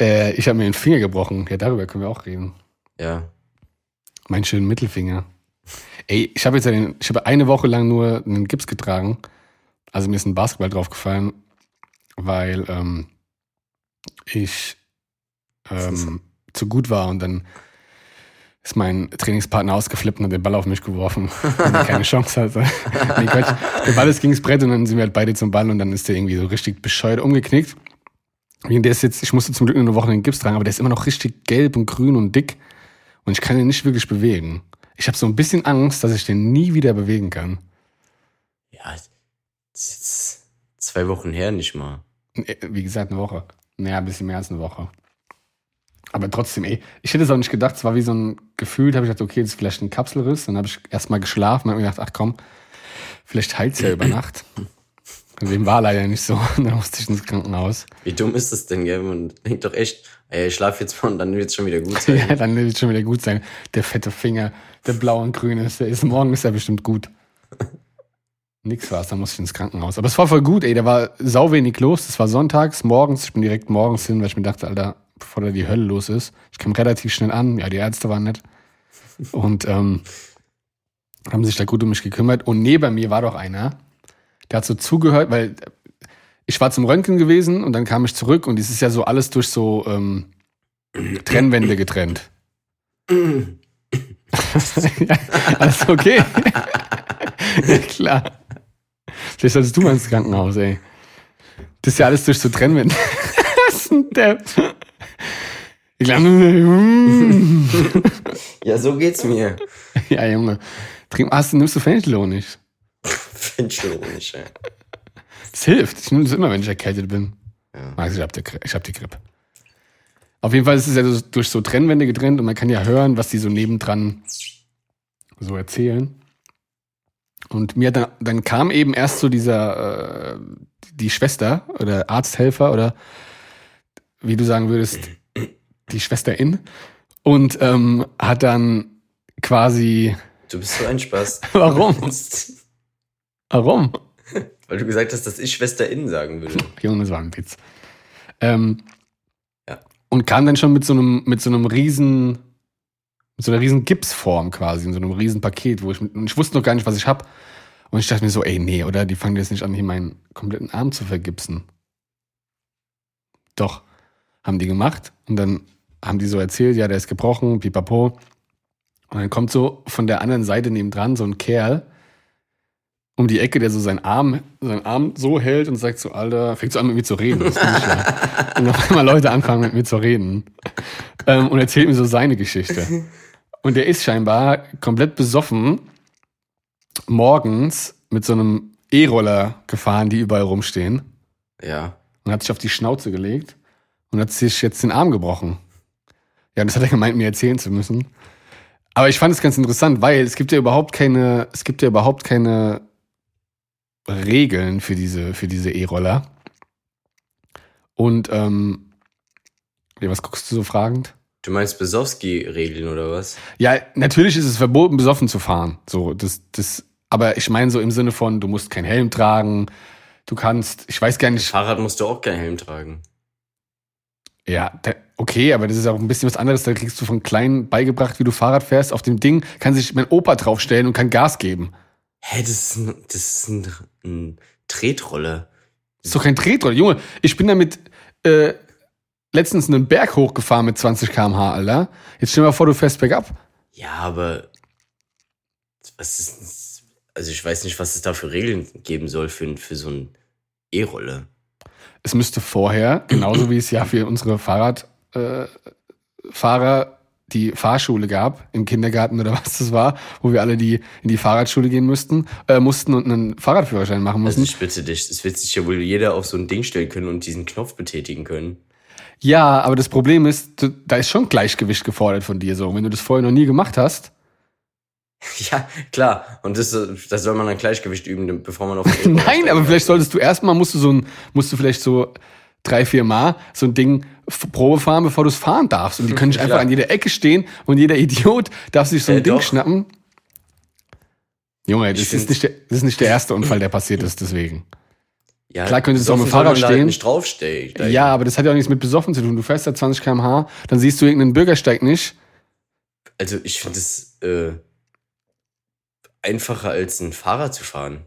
Äh, ich habe mir den Finger gebrochen. Ja, darüber können wir auch reden. Ja. Meinen schönen Mittelfinger. Ey, ich habe jetzt ja den, ich habe eine Woche lang nur einen Gips getragen. Also mir ist ein Basketball draufgefallen, weil ähm, ich ähm, zu gut war und dann ist mein Trainingspartner ausgeflippt und hat den Ball auf mich geworfen, weil er keine Chance hatte. nee, Quatsch. Der Ball ist gegen das Brett und dann sind wir halt beide zum Ball und dann ist der irgendwie so richtig bescheuert umgeknickt. Der ist jetzt, ich musste zum Glück nur eine Woche den Gips tragen, aber der ist immer noch richtig gelb und grün und dick und ich kann ihn nicht wirklich bewegen. Ich habe so ein bisschen Angst, dass ich den nie wieder bewegen kann. Ja, das ist jetzt zwei Wochen her nicht mal. Nee, Wie gesagt, eine Woche. Naja, ein bisschen mehr als eine Woche. Aber trotzdem, ey, ich hätte es auch nicht gedacht, es war wie so ein Gefühl, da habe ich gedacht, okay, das ist vielleicht ein Kapselriss. Dann habe ich erstmal geschlafen und habe mir gedacht, ach komm, vielleicht heilt es ja über Nacht. Dem war leider nicht so. Dann musste ich ins Krankenhaus. Wie dumm ist das denn, gell? Man denkt doch echt, ey, ich schlaf jetzt mal und dann wird es schon wieder gut sein. Ja, dann wird es schon wieder gut sein. Der fette Finger, der blau und grün ist, der ist morgen ist er bestimmt gut. Nix war's, dann musste ich ins Krankenhaus. Aber es war voll gut, ey, da war sau wenig los. Es war sonntags, morgens. Ich bin direkt morgens hin, weil ich mir dachte, Alter, bevor da die Hölle los ist. Ich kam relativ schnell an. Ja, die Ärzte waren nett. Und ähm, haben sich da gut um mich gekümmert. Und neben mir war doch einer, der hat so zugehört, weil ich war zum Röntgen gewesen und dann kam ich zurück und es ist ja so alles durch so ähm, Trennwände getrennt. alles okay. ja, klar. Vielleicht solltest du mal ins Krankenhaus, ey. Das ist ja alles durch so Trennwände. Was ist denn der? Ich glaube, Ja, so geht's mir. ja, Junge. Trink, hast du, nimmst du Fenchel Find schon ey. Das hilft. Ich nehme das immer, wenn ich erkältet bin. Ja. Max, ich hab, die, hab die Grippe. Auf jeden Fall ist es ja durch so Trennwände getrennt und man kann ja hören, was die so nebendran so erzählen. Und mir dann, dann kam eben erst so dieser, äh, die Schwester oder Arzthelfer oder wie du sagen würdest, die Schwesterin und ähm, hat dann quasi, Du bist so ein Spaß. warum? Warum? Weil du gesagt hast, dass ich Schwesterinnen sagen würde. Junge, das war ein Witz. Ähm, Ja. Und kam dann schon mit so einem, mit so einem riesen, mit so einer riesen Gipsform quasi, in so einem riesen Paket, wo ich, und ich wusste noch gar nicht, was ich hab. Und ich dachte mir so, ey, nee, oder? Die fangen jetzt nicht an, hier meinen kompletten Arm zu vergipsen. Doch, haben die gemacht. Und dann haben die so erzählt, ja, der ist gebrochen, pipapo. Und dann kommt so von der anderen Seite nebendran so ein Kerl um die Ecke, der so seinen Arm, seinen Arm so hält und sagt so, Alter, fängt so an mit mir zu reden. Das ich. Und auf einmal Leute anfangen mit mir zu reden. Ähm, und erzählt mir so seine Geschichte. Und der ist scheinbar komplett besoffen morgens mit so einem E-Roller gefahren, die überall rumstehen. Ja. Und hat sich auf die Schnauze gelegt und hat sich jetzt den Arm gebrochen. Ja, und das hat er gemeint, mir erzählen zu müssen. Aber ich fand es ganz interessant, weil es gibt ja überhaupt keine, es gibt ja überhaupt keine Regeln für diese, für diese E-Roller. Und, ähm, was guckst du so fragend? Du meinst Besowski-Regeln oder was? Ja, natürlich ist es verboten, besoffen zu fahren. So, das, das, aber ich meine so im Sinne von, du musst keinen Helm tragen, du kannst, ich weiß gar nicht, Fahrrad musst du auch keinen Helm tragen. Ja, okay, aber das ist auch ein bisschen was anderes. Da kriegst du von klein beigebracht, wie du Fahrrad fährst. Auf dem Ding kann sich mein Opa draufstellen und kann Gas geben. Hä, das ist ein, das ist ein, ein Tretroller. Das ist doch kein Tretroller. Junge, ich bin damit äh, letztens einen Berg hochgefahren mit 20 km/h, Alter. Jetzt stell dir mal vor, du fährst bergab. Ja, aber was ist, also ich weiß nicht, was es da für Regeln geben soll für, für so ein E-Roller. Es müsste vorher, genauso wie es ja für unsere Fahrradfahrer äh, die Fahrschule gab, im Kindergarten oder was das war, wo wir alle die in die Fahrradschule gehen mussten, äh, mussten und einen Fahrradführerschein machen Also mussten. ich bitte dich, es wird sich ja wohl jeder auf so ein Ding stellen können und diesen Knopf betätigen können. Ja, aber das Problem ist, du, da ist schon Gleichgewicht gefordert von dir so. Wenn du das vorher noch nie gemacht hast, Ja, klar. Und das, das soll man dann Gleichgewicht üben, bevor man auf den nein, aber vielleicht solltest du erstmal musst du so ein, musst du vielleicht so drei, vier Mal so ein Ding Probe fahren, bevor du es fahren darfst. Und die können nicht einfach an jeder Ecke stehen und jeder Idiot darf sich so ein Äh, Ding doch. schnappen. Junge, das ist, nicht der, das ist nicht der erste Unfall, der passiert ist, deswegen. Ja, Klar könntest du auch mit dem Fahrrad man da halt stehen. nicht draufstehen. Ja, aber das hat ja auch nichts mit besoffen zu tun. Du fährst da 20 km/h, dann siehst du irgendeinen Bürgersteig nicht. Also ich finde es äh, einfacher als ein Fahrrad zu fahren.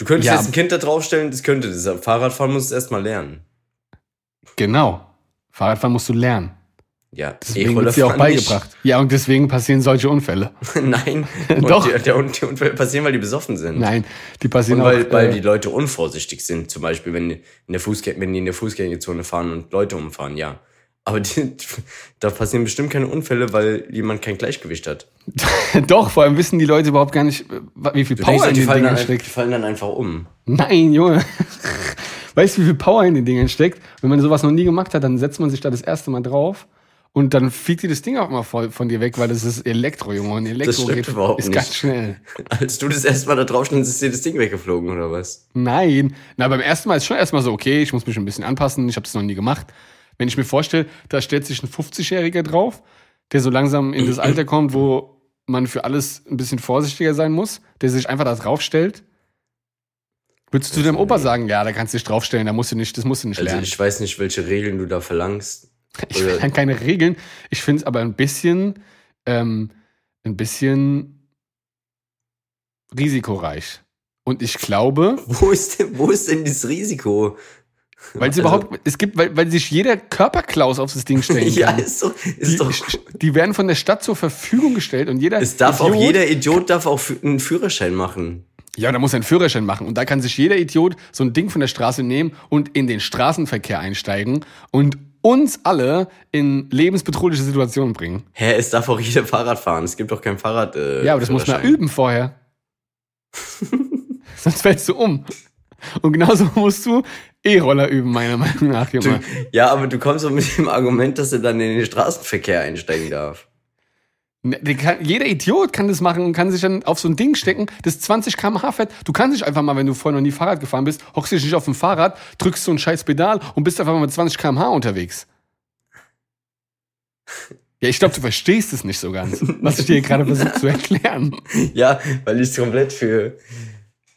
Du könntest Ja, jetzt ein Kind da draufstellen, das könnte das. Fahrradfahren musst du erstmal lernen. Genau. Fahrradfahren musst du lernen. Ja, Deswegen wird dir auch fahren nicht. beigebracht. Ja, und deswegen passieren solche Unfälle. Nein, Doch. Die, der, die Unfälle passieren, weil die besoffen sind. Nein, die passieren Und weil, auch. weil äh, die Leute unvorsichtig sind, zum Beispiel, wenn, in der wenn die in der Fußgängerzone fahren und Leute umfahren, ja. Aber die, da passieren bestimmt keine Unfälle, weil jemand kein Gleichgewicht hat. Doch, vor allem wissen die Leute überhaupt gar nicht, wie viel Du Power denkst, in den Dingern dann, die steckt. fallen dann einfach um. Nein, Junge. Weißt du, wie viel Power in den Dingern steckt? Wenn man sowas noch nie gemacht hat, dann setzt man sich da das erste Mal drauf und dann fliegt dir das Ding auch mal voll von dir weg, weil das ist Elektro, Junge. Und Elektro stimmt geht, überhaupt ist nicht. ganz schnell. Als du das erste Mal da drauf standst, ist dir das Ding weggeflogen, oder was? Nein. Na, beim ersten Mal ist schon erstmal so, okay, ich muss mich ein bisschen anpassen, ich habe das noch nie gemacht. Wenn ich mir vorstelle, da stellt sich ein 50-Jähriger drauf, der so langsam in das Alter kommt, wo man für alles ein bisschen vorsichtiger sein muss, der sich einfach da draufstellt. Würdest du deinem Opa sagen, ja, da kannst du dich draufstellen, da musst du nicht, das musst du nicht Also lernen. ich weiß nicht, welche Regeln du da verlangst. Ich dann keine Regeln. Ich finde es aber ein bisschen, ähm, ein bisschen risikoreich. Und ich glaube, Wo ist denn, wo ist denn das Risiko? Weil es Also- überhaupt, es gibt, weil, weil sich jeder Körperklaus auf das Ding stellen Ja, kann. ist doch, die, ist doch. die werden von der Stadt zur Verfügung gestellt und jeder. Es darf auch Idiot- jeder Idiot darf auch einen Führerschein machen. Ja, da muss er einen Führerschein machen. Und da kann sich jeder Idiot so ein Ding von der Straße nehmen und in den Straßenverkehr einsteigen und uns alle in lebensbedrohliche Situationen bringen. Hä, es darf auch jeder Fahrrad fahren. Es gibt doch kein Fahrrad. Äh, Ja, aber das muss man üben vorher. Sonst fällst du um. Und genauso musst du E-Roller üben, meiner Meinung nach, Junge. Ja, aber du kommst doch mit dem Argument, dass er dann in den Straßenverkehr einsteigen darf. Ne, kann, jeder Idiot kann das machen und kann sich dann auf so ein Ding stecken, das 20 km/h fährt. Du kannst nicht einfach mal, wenn du vorher noch nie Fahrrad gefahren bist, hockst dich nicht auf dem Fahrrad, drückst so ein scheiß Pedal und bist einfach mal mit 20 km/h unterwegs. Ja, ich glaube, du verstehst es nicht so ganz, was ich dir gerade versuche zu erklären. Ja, weil ich es komplett für.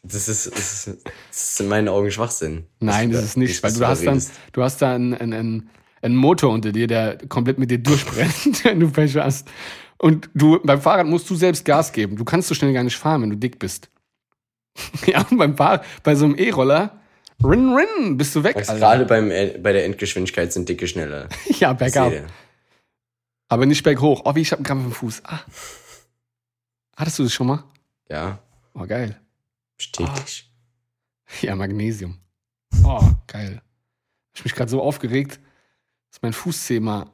Das ist, das ist, das ist in meinen Augen Schwachsinn. Nein, das ist nicht, weil du hast dann, redest. du hast da einen, einen, einen, Motor unter dir, der komplett mit dir durchbrennt, wenn du Pech hast. Und du, beim Fahrrad musst du selbst Gas geben. Du kannst so schnell gar nicht fahren, wenn du dick bist. ja, und beim Fahr bei so einem E-Roller, rin, rin, bist du weg. Alter. Gerade beim, äh, bei der Endgeschwindigkeit sind dicke schneller. Ja, bergab. Aber nicht berghoch. Oh, wie ich hab einen Krampf im Fuß. Ah. Hattest du das schon mal? Ja, Oh, geil. Stetig. Ja, Magnesium. Oh, geil. Hab ich mich gerade so aufgeregt, dass mein Fußzeh mal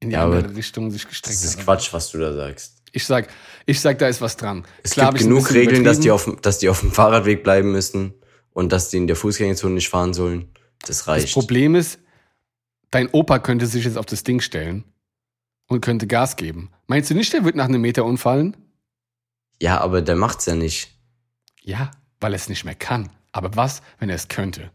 in die Ja, andere Richtung sich gestreckt Das ist hat. Quatsch, was du da sagst. Ich sag, ich sag, da ist was dran. Es Klar gibt genug Regeln, dass die, auf, dass die auf dem Fahrradweg bleiben müssen und dass die in der Fußgängerzone nicht fahren sollen. Das Das reicht. Problem ist, dein Opa könnte sich jetzt auf das Ding stellen und könnte Gas geben. Meinst du nicht, der wird nach einem Meter umfallen? Ja, aber der macht's ja nicht. Ja, weil er es nicht mehr kann. Aber was, wenn er es könnte?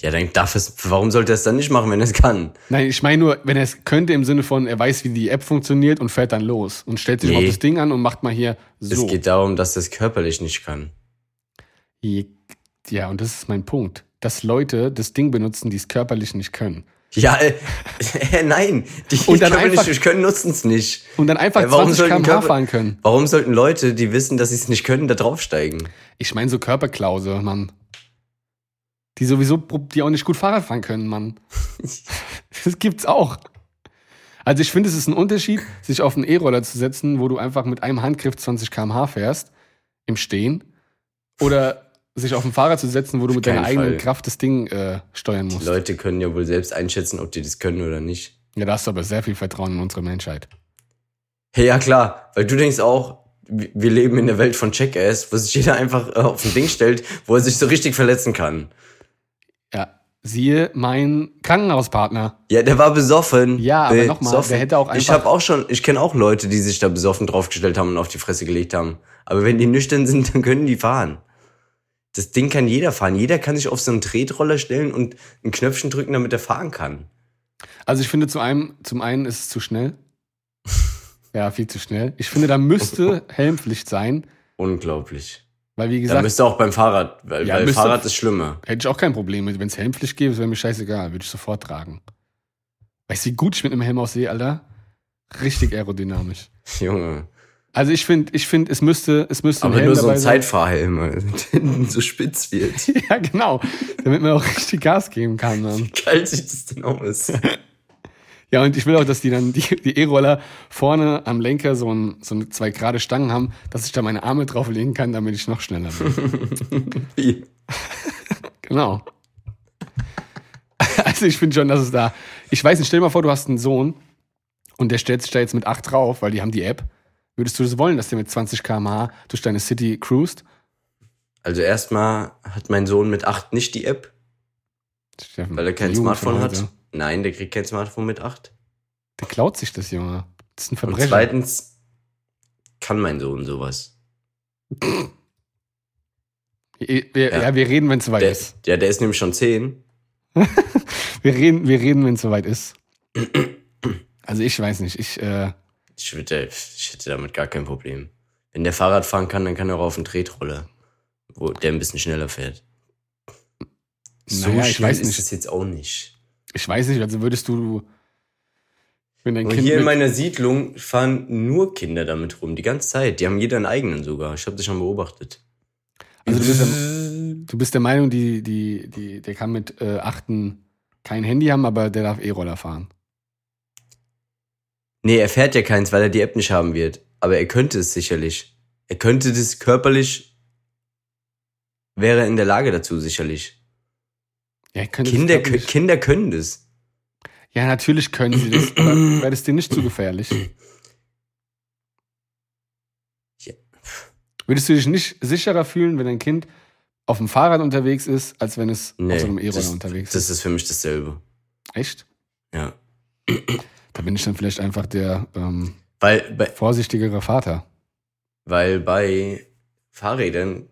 Ja, dann darf es. Warum sollte er es dann nicht machen, wenn er es kann? Nein, ich meine nur, wenn er es könnte im Sinne von, er weiß, wie die App funktioniert und fährt dann los und stellt sich Nee. auf das Ding an und macht mal hier so. Es geht darum, dass er es körperlich nicht kann. Ja, und das ist mein Punkt. Dass Leute das Ding benutzen, die es körperlich nicht können. Ja, äh, äh, nein, die Und dann körperlich einfach- nicht können, nutzen es nicht. Und dann einfach Ja, warum 20 sollten km/h Körper- fahren können. Warum sollten Leute, die wissen, dass sie es nicht können, da draufsteigen? Ich meine so Körperklause, Mann. Die sowieso, die auch nicht gut Fahrrad fahren können, Mann. Das gibt's auch. Also ich finde, es ist ein Unterschied, sich auf einen E-Roller zu setzen, wo du einfach mit einem Handgriff 20 km/h fährst, im Stehen, oder sich auf ein Fahrrad zu setzen, wo du Auf mit deiner eigenen Fall. Kraft das Ding äh, steuern Die musst. Leute können ja wohl selbst einschätzen, ob die das können oder nicht. Ja, da hast du aber sehr viel Vertrauen in unsere Menschheit. Hey, ja klar, weil du denkst auch, wir leben in der Welt von Jackass, wo sich jeder einfach äh, auf ein Ding stellt, wo er sich so richtig verletzen kann. Ja, siehe mein Krankenhauspartner. Ja, der war besoffen. Ja, aber noch mal, Besoffen. der hätte auch Ich einfach- habe auch schon, ich kenne auch Leute, die sich da besoffen draufgestellt haben und auf die Fresse gelegt haben. Aber wenn die nüchtern sind, dann können die fahren. Das Ding kann jeder fahren. Jeder kann sich auf so einen Tretroller stellen und ein Knöpfchen drücken, damit er fahren kann. Also ich finde, zum einen, zum einen ist es zu schnell. Ja, viel zu schnell. Ich finde, da müsste Helmpflicht sein. Unglaublich. Weil, wie Da gesagt, müsste auch beim Fahrrad, weil, Ja, weil müsste- Fahrrad ist schlimmer. hätte ich auch kein Problem mit. Wenn es Helmpflicht gäbe, wäre mir scheißegal. Würde ich sofort tragen. Weißt du, wie gut ich mit einem Helm aussehe, Alter? Richtig aerodynamisch. Junge. Also ich finde, ich finde, es müsste, es müsste Aber nur so ein. Zeitfahrhelm, so spitz wird. Ja, genau. Damit man auch richtig Gas geben kann. Dann. Wie geil sieht das denn aus? Ja, und ich will auch, dass die dann, die die E-Roller vorne am Lenker so, ein, so eine, zwei gerade Stangen haben, dass ich da meine Arme drauflegen kann, damit ich noch schneller bin. Wie? genau. Also ich finde schon, dass es da. Ich weiß nicht, stell dir mal vor, du hast einen Sohn und der stellt sich da jetzt mit 8 drauf, weil die haben die App. Würdest du das wollen, dass der mit 20 km/h durch deine City cruist? Also erstmal hat mein Sohn mit 8 nicht die App, Steffen, weil er kein Smartphone hat. heute. Nein, der kriegt kein Smartphone mit 8. Der klaut sich das, Junge. Das ist ein Und Verbrechen. zweitens kann mein Sohn sowas. Wir, wir, ja. Ja. wir reden, wenn es soweit Der, ist. ja, der ist nämlich schon 10. Wir reden, wir reden, wenn es soweit ist. Also ich weiß nicht. Ich, äh, Ich, würde, ich hätte damit gar kein Problem. Wenn der Fahrrad fahren kann, dann kann er auch auf den Tretroller, wo der ein bisschen schneller fährt. So Naja, ich weiß ist nicht. es jetzt auch nicht. ich weiß nicht, also würdest du, wenn dein Und Kind hier in meiner Siedlung fahren nur Kinder damit rum, die ganze Zeit. Die haben jeder einen eigenen sogar. Ich habe das schon beobachtet. also du bist, der, du bist der Meinung, die, die, die, der kann mit äh, Achten kein Handy haben, aber der darf E-Roller fahren. Nee, er fährt ja keins, weil er die App nicht haben wird. Aber er könnte es sicherlich. Er könnte das körperlich, wäre er in der Lage dazu sicherlich. Ja, er Kinder, das, Kinder können das. ja, natürlich können sie das, aber wäre das dir nicht zu gefährlich? Ja. Würdest du dich nicht sicherer fühlen, wenn dein Kind auf dem Fahrrad unterwegs ist, als wenn es auf so einem E-Roller das, unterwegs das ist? ist für mich dasselbe. Echt? Ja. Da bin ich dann vielleicht einfach der ähm, Weil, bei, vorsichtigere Vater. weil bei Fahrrädern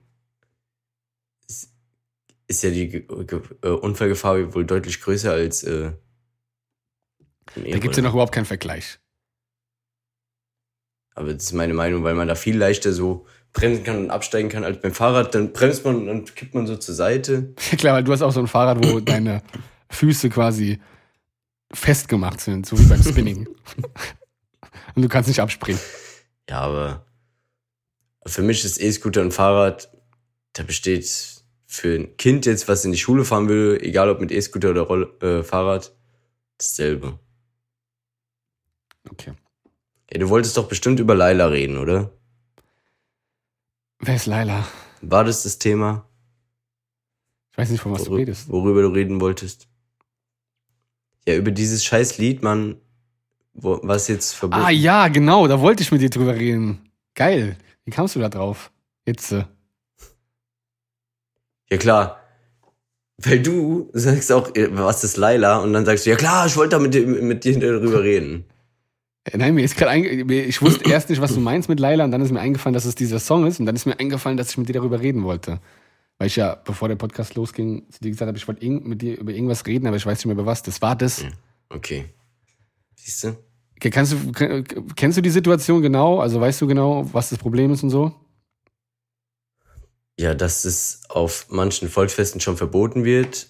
ist, ist ja die äh, Unfallgefahr wohl deutlich größer als äh, Da gibt es ja noch überhaupt keinen Vergleich. Aber das ist meine Meinung, weil man da viel leichter so bremsen kann und absteigen kann als beim Fahrrad. Dann bremst man und kippt man so zur Seite. Ja, klar, weil du hast auch so ein Fahrrad, wo deine Füße quasi festgemacht sind, so wie beim Spinning. Und du kannst nicht abspringen. Ja, aber für mich ist E-Scooter und Fahrrad, da besteht für ein Kind jetzt, was in die Schule fahren will, egal ob mit E-Scooter oder Roll äh, Fahrrad, dasselbe. Okay. Ey, du wolltest doch bestimmt über Laila reden, oder? Wer ist Laila? War das das Thema, Ich weiß nicht, von was du worü- redest. worüber du reden wolltest? Ja, über dieses scheiß Lied, Mann, wo, was jetzt verboten Ah ja, genau, da wollte ich mit dir drüber reden. Geil. Wie kamst du da drauf? Jetzt. Äh, Ja, klar. Weil du sagst auch, äh, was ist Laila? Und dann sagst du, ja klar, ich wollte da mit, dir- mit dir darüber reden. äh, nein, mir ist gerade einge ich wusste erst nicht, was du meinst mit Laila und dann ist mir eingefallen, dass es dieser Song ist und dann ist mir eingefallen, dass ich mit dir darüber reden wollte. Weil ich ja, bevor der Podcast losging, zu dir gesagt habe, ich wollte mit dir über irgendwas reden, aber ich weiß nicht mehr über was. Das war das. Okay. Siehst du? Okay, Kannst du, kennst du die Situation genau? Also weißt du genau, was das Problem ist und so? Ja, dass es auf manchen Volksfesten schon verboten wird.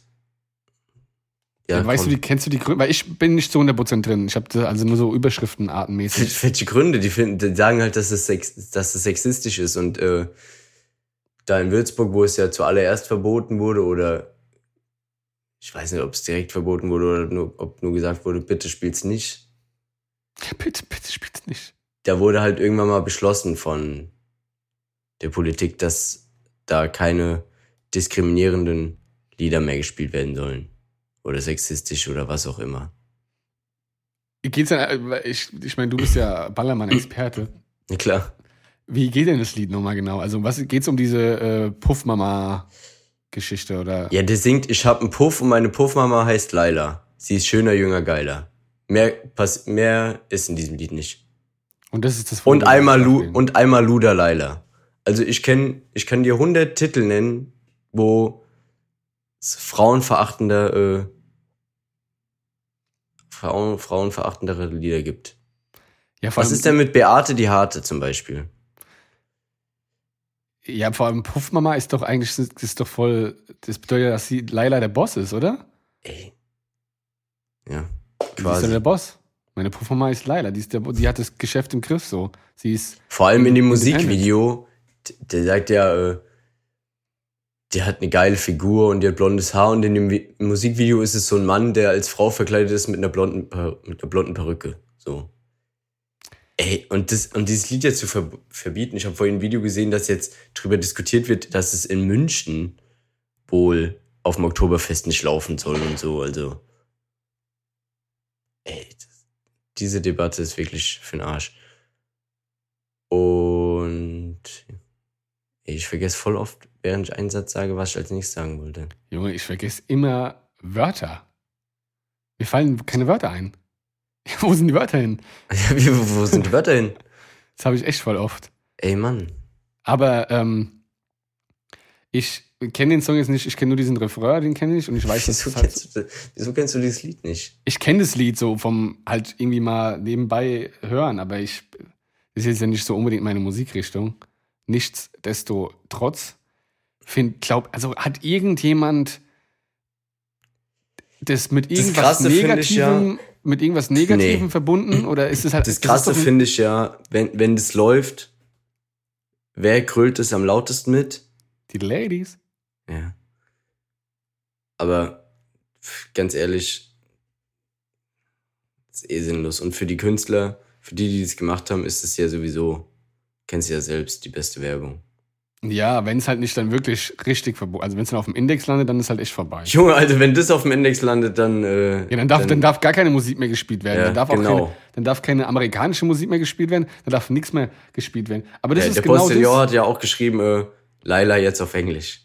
Ja, weißt du, komm. die, kennst du die Gründe? Weil ich bin nicht zu 100% drin. Ich habe also nur so Überschriftenartenmäßig. Welche Gründe? Die, finden, die sagen halt, dass es, sex, dass es sexistisch ist. Und äh, da in Würzburg, wo es ja zuallererst verboten wurde, oder ich weiß nicht, ob es direkt verboten wurde oder nur, ob nur gesagt wurde, bitte spiel's nicht. bitte, bitte spiel's nicht. Da wurde halt irgendwann mal beschlossen von der Politik, dass da keine diskriminierenden Lieder mehr gespielt werden sollen. Oder sexistisch oder was auch immer. Geht's denn, äh, ich, ich meine, du bist ja Ballermann-Experte. Ja klar. Wie geht denn das Lied nochmal genau? Also, was geht's um diese äh, Puffmama-Geschichte oder? Ja, der singt, ich hab einen Puff und meine Puffmama heißt Laila. Sie ist schöner, jünger, geiler. Mehr, pass, mehr ist in diesem Lied nicht. Und das ist das Und Problem, einmal, das Lu, und einmal Luda Laila. Also ich kenn, ich kann dir 100 Titel nennen, wo es frauenverachtender, äh, Frauen, frauenverachtendere Lieder gibt. ja, Was ist denn mit Beate die Harte zum Beispiel? Ja, vor allem Puffmama ist doch eigentlich, das ist doch voll, das bedeutet, dass sie Laila der Boss ist, oder? Ey. Ja, Die ist ja quasi. der Boss. Meine Puffmama ist Laila, die, ist der, Bo- die hat das Geschäft im Griff so. Sie ist, Vor allem in dem. Musikvideo, der sagt ja, äh, der hat eine geile Figur und der hat blondes Haar und in dem Vi- Musikvideo ist es so ein Mann, der als Frau verkleidet ist mit einer blonden, Per- mit einer blonden Perücke. So. Ey, und, das, und dieses Lied jetzt zu ver verbieten, ich habe vorhin ein Video gesehen, dass jetzt drüber diskutiert wird, dass es in München wohl auf dem Oktoberfest nicht laufen soll und so, also. Ey, das, diese Debatte ist wirklich für den Arsch. Und ey, ich vergesse voll oft, während ich einen Satz sage, was ich als nächstes sagen wollte. Junge, ich vergesse immer Wörter. Mir fallen keine Wörter ein. Wo sind die Wörter hin? Ja, wie, wo sind die Wörter hin? Das habe ich echt voll oft. Ey, Mann. Aber ähm, ich kenne den Song jetzt nicht, ich kenne nur diesen Refrain, den kenne ich und ich weiß, Wieso es halt, kennst, du, das- wieso kennst du dieses Lied nicht? ich kenne das Lied so vom halt irgendwie mal nebenbei hören, aber ich das ist jetzt ja nicht so unbedingt meine Musikrichtung. Nichtsdestotrotz find, glaub, also hat irgendjemand das mit Das irgendwas Krasse finde ich Negativem, mit irgendwas Negativem Nee. verbunden oder ist es halt Das Krasse finde ich ja, wenn, wenn das läuft, wer grölt es am lautesten mit? die Ladies? Ja. Aber ganz ehrlich, ist eh sinnlos. Und für die Künstler, für die, die das gemacht haben, ist es ja sowieso, kennst du ja selbst, die beste Werbung. Ja, wenn es halt nicht dann wirklich richtig verboten, also wenn es dann auf dem Index landet, dann ist halt echt vorbei. Junge, also wenn das auf dem Index landet, dann. Äh, Ja, dann darf, dann, darf gar keine Musik mehr gespielt werden. Ja, dann, darf auch genau. keine, dann darf keine amerikanische Musik mehr gespielt werden. Dann darf nichts mehr gespielt werden. Aber das ja, ist der genau Postillon das. hat ja auch geschrieben, äh, Laila jetzt auf Englisch.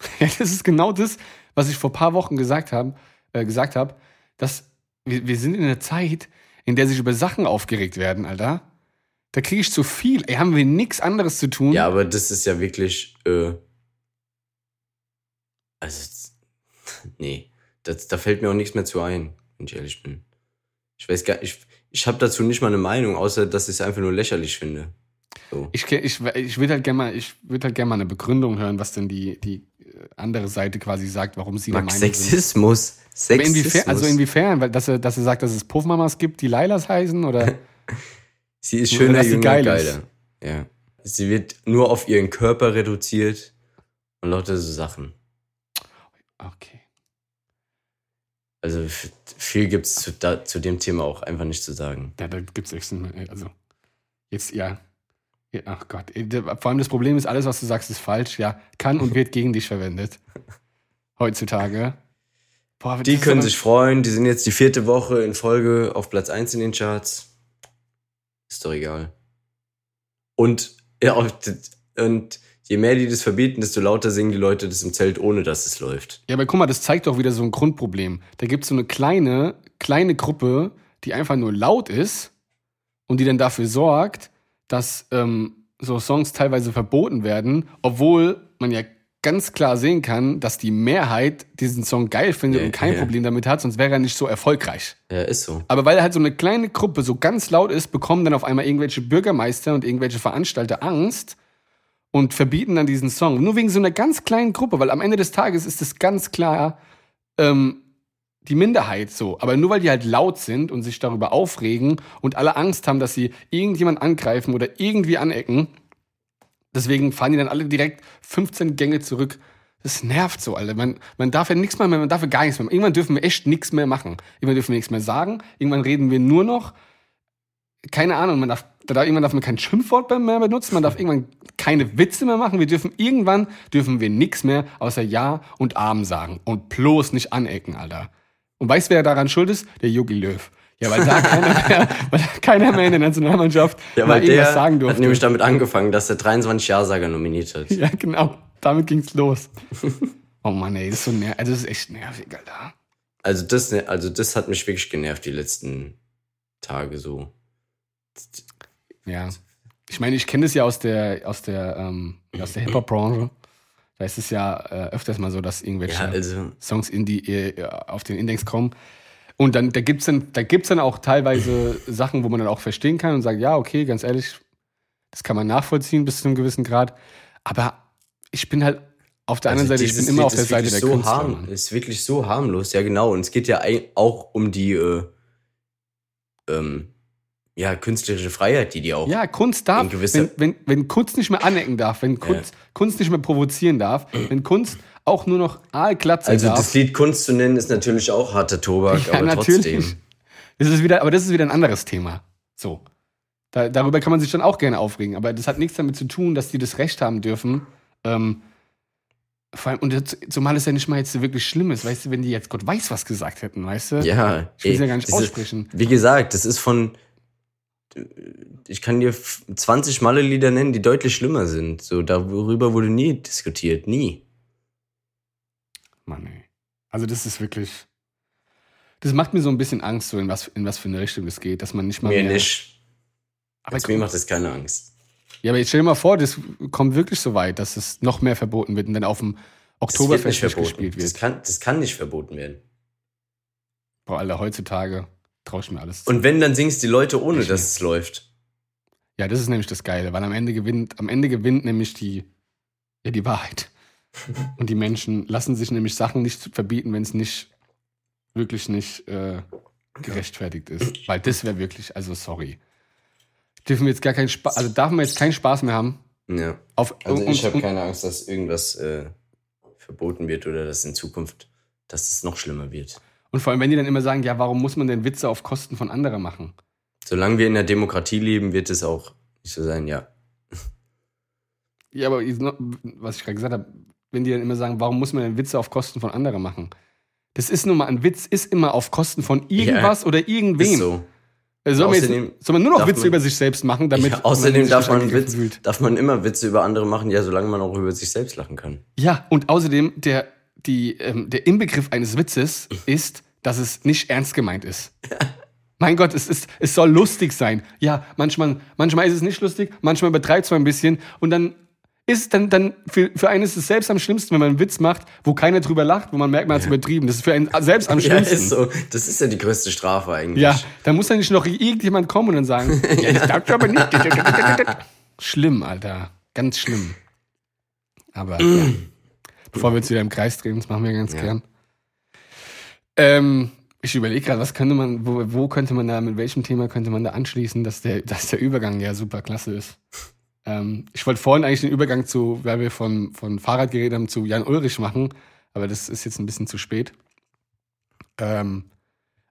Ja, das ist genau das, was ich vor ein paar Wochen gesagt habe, äh, gesagt habe, dass wir, wir sind in einer Zeit, in der sich über Sachen aufgeregt werden, Alter. Da kriege ich zu viel. Ey, haben wir nichts anderes zu tun? Ja, aber das ist ja wirklich. Äh, also, nee, das, da fällt mir auch nichts mehr zu ein, wenn ich ehrlich bin. Ich weiß gar ich, ich habe dazu nicht mal eine Meinung, außer dass ich es einfach nur lächerlich finde. So. Ich, ich, ich würde halt gerne mal, ich würd halt gern mal eine Begründung hören, was denn die, die äh, andere Seite quasi sagt, warum sie der Max, Meinung sind. Sexismus. Aber Sexismus. inwiefern, also inwiefern, weil dass er, dass er sagt, dass es Puffmamas gibt, die Lailas heißen oder Sie ist Nur, schöner, sie jünger, geil geiler. Ja. Sie wird nur auf ihren Körper reduziert und lauter so Sachen. okay. Also viel gibt's zu, da, zu dem Thema auch einfach nicht zu sagen. Ja, da gibt's echt einen, also jetzt ja. ja ach Gott, der- vor allem das Problem ist, alles, was du sagst, ist falsch. Ja, kann und wird gegen dich verwendet. Heutzutage. Boah, Die können sich freuen, die sind jetzt die vierte Woche in Folge auf Platz 1 in den Charts. Ist doch egal. Und, ja, und, je mehr die das verbieten, desto lauter singen die Leute das im Zelt, ohne dass es läuft. Ja, aber guck mal, das zeigt doch wieder so ein Grundproblem. Da gibt es so eine kleine, kleine Gruppe, die einfach nur laut ist und die dann dafür sorgt, dass ähm, so Songs teilweise verboten werden, obwohl man ja ganz klar sehen kann, dass die Mehrheit diesen Song geil findet Ja, und kein ja. Problem damit hat, sonst wäre er nicht so erfolgreich. Ja, ist so. Aber weil halt so eine kleine Gruppe so ganz laut ist, bekommen dann auf einmal irgendwelche Bürgermeister und irgendwelche Veranstalter Angst und verbieten dann diesen Song. Nur wegen so einer ganz kleinen Gruppe, weil am Ende des Tages ist es ganz klar ähm, die Minderheit so. Aber nur weil die halt laut sind und sich darüber aufregen und alle Angst haben, dass sie irgendjemand angreifen oder irgendwie anecken, deswegen fahren die dann alle direkt 15 Gänge zurück. Das nervt so, Alter. Man, man darf ja nichts mehr, man darf ja gar nichts mehr. machen. Irgendwann dürfen wir echt nichts mehr machen. Irgendwann dürfen wir nichts mehr sagen. Irgendwann reden wir nur noch. Keine Ahnung, man darf, da darf, irgendwann darf man kein Schimpfwort mehr benutzen. Man darf irgendwann keine Witze mehr machen. Wir dürfen irgendwann dürfen wir nichts mehr außer Ja und Arm sagen und bloß nicht anecken, Alter. Und weißt wer daran schuld ist? Der Yogi Löw. Ja, weil da keiner mehr, weil keiner mehr in der Nationalmannschaft Ja, weil der irgendwas sagen hat durfte. nämlich damit angefangen, dass er 23 Ja-Sager nominiert hat. Ja, genau. Damit ging's los. oh Mann, ey, das ist so nervig. Also, das ist echt nervig, Alter. Also das, ne- also das hat mich wirklich genervt, die letzten Tage so. Ja. Ich meine, ich kenne das ja aus der, aus der, ähm, aus der Hip-Hop-Branche. Da ist es ja äh, öfters mal so, dass irgendwelche Ja, also, Songs in die, äh, auf den Index kommen. Und dann, da gibt's dann, da gibt's dann auch teilweise Sachen, wo man dann auch verstehen kann und sagt, ja, okay, ganz ehrlich, das kann man nachvollziehen bis zu einem gewissen Grad. Aber ich bin halt auf der anderen Seite, ich bin immer Lied auf der Seite der so Künstler. harm, ist wirklich so harmlos, ja genau. Und es geht ja auch um die äh, ähm, ja, künstlerische Freiheit, die die auch. Ja, Kunst darf, wenn, wenn, wenn Kunst nicht mehr anecken darf, wenn Kunst, Kunst nicht mehr provozieren darf, wenn Kunst auch nur noch aalglatt sein also darf. das Lied Kunst zu nennen, ist natürlich auch harter Tobak, Ja, aber natürlich. trotzdem. Das ist wieder, aber das ist wieder ein anderes Thema. So. Da, darüber kann man sich dann auch gerne aufregen, aber das hat nichts damit zu tun, dass die das Recht haben dürfen. Ähm, vor allem, und zumal es ja nicht mal jetzt wirklich schlimm ist, weißt du, wenn die jetzt Gott weiß was gesagt hätten, weißt du? Ja, Ich will es ja gar nicht das ist- aussprechen. Wie gesagt, das ist von. Ich kann dir f- 20 Malle-Lieder nennen, die deutlich schlimmer sind. So, darüber wurde nie diskutiert. Nie. Mann, ey. Also das ist wirklich. Das macht mir so ein bisschen Angst, so in was, in was für eine Richtung das geht, dass man nicht mal Mir mehr. nicht. Aber Also mir macht das keine Angst. Ja, aber jetzt stell dir mal vor, das kommt wirklich so weit, dass es noch mehr verboten wird und dann auf dem Das wird Oktoberfest verboten. gespielt Das wird. kann, das kann nicht verboten werden. Boah, Alter, heutzutage traue ich mir alles zu. Und wenn, dann singst die Leute, ohne Ich dass es läuft. Ja, das ist nämlich das Geile, weil am Ende gewinnt, am Ende gewinnt nämlich die, ja, die Wahrheit. Und die Menschen lassen sich nämlich Sachen nicht verbieten, wenn es nicht wirklich nicht äh, gerechtfertigt ist. Weil das wäre wirklich, also sorry. Dürfen wir jetzt gar keinen Spaß, also darf man jetzt keinen Spaß mehr haben? Ja. Auf, Also ich habe keine Angst, dass irgendwas äh, verboten wird oder dass in Zukunft, dass es noch schlimmer wird. Und vor allem, wenn die dann immer sagen, ja, warum muss man denn Witze auf Kosten von anderen machen? Solange wir in der Demokratie leben, wird es auch nicht so sein, ja. Ja, aber was ich gerade gesagt habe, wenn die dann immer sagen, warum muss man denn Witze auf Kosten von anderen machen? Das ist nun mal, ein Witz ist immer auf Kosten von irgendwas oder irgendwem. Ist so. Äh, Soll man, jetzt, Außerdem soll man nur noch Witze man- über sich selbst machen, damit ja, außerdem sich darf man, Witz, fühlt? darf man immer Witze über andere machen, ja, solange man auch über sich selbst lachen kann. Ja, und außerdem, der, die, ähm, der Inbegriff eines Witzes ist, dass es nicht ernst gemeint ist. Mein Gott, es, ist, es soll lustig sein. Ja, manchmal, manchmal ist es nicht lustig, manchmal übertreibt es mal ein bisschen und dann ist dann, dann für, für einen ist es selbst am schlimmsten, wenn man einen Witz macht, wo keiner drüber lacht, wo man merkt, man hat es übertrieben. Das ist für einen selbst am Ja, schlimmsten. ist so. Das ist ja die größte Strafe eigentlich. Ja, da muss dann nicht noch irgendjemand kommen und dann sagen, ja, darfst du aber nicht. Schlimm, Alter. Ganz schlimm. Aber ja. bevor wir jetzt wieder im Kreis drehen, das machen wir ganz Ja. gern. Ähm, ich überlege gerade, was könnte man, wo, wo könnte man da, mit welchem Thema könnte man da anschließen, dass der, dass der Übergang ja super klasse ist. Ähm, ich wollte vorhin eigentlich den Übergang zu, weil wir von, von Fahrrad geredet haben, zu Jan Ulrich machen, aber das ist jetzt ein bisschen zu spät. Ähm,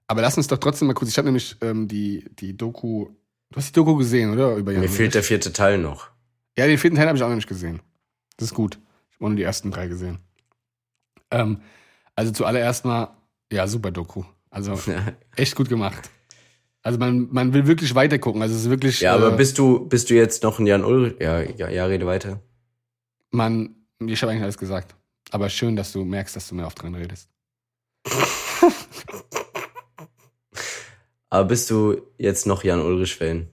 aber lass uns doch trotzdem mal kurz, ich habe nämlich ähm, die, die Doku, du hast die Doku gesehen, oder? Über Jan Mir fehlt der Ulrich? vierte Teil noch. Ja, den vierten Teil habe ich auch noch nicht gesehen. Das ist gut. Ich habe nur die ersten drei gesehen. Ähm, also zuallererst mal, ja, super Doku. Also echt gut gemacht. Also man, man will wirklich weitergucken. Also es ist wirklich. Ja, aber äh, bist du, bist du jetzt noch ein Jan Ulrich? Ja, ja, ja, rede weiter. man, ich habe eigentlich alles gesagt. Aber schön, dass du merkst, dass du mehr oft dran redest. Aber bist du jetzt noch Jan Ulrich-Fan?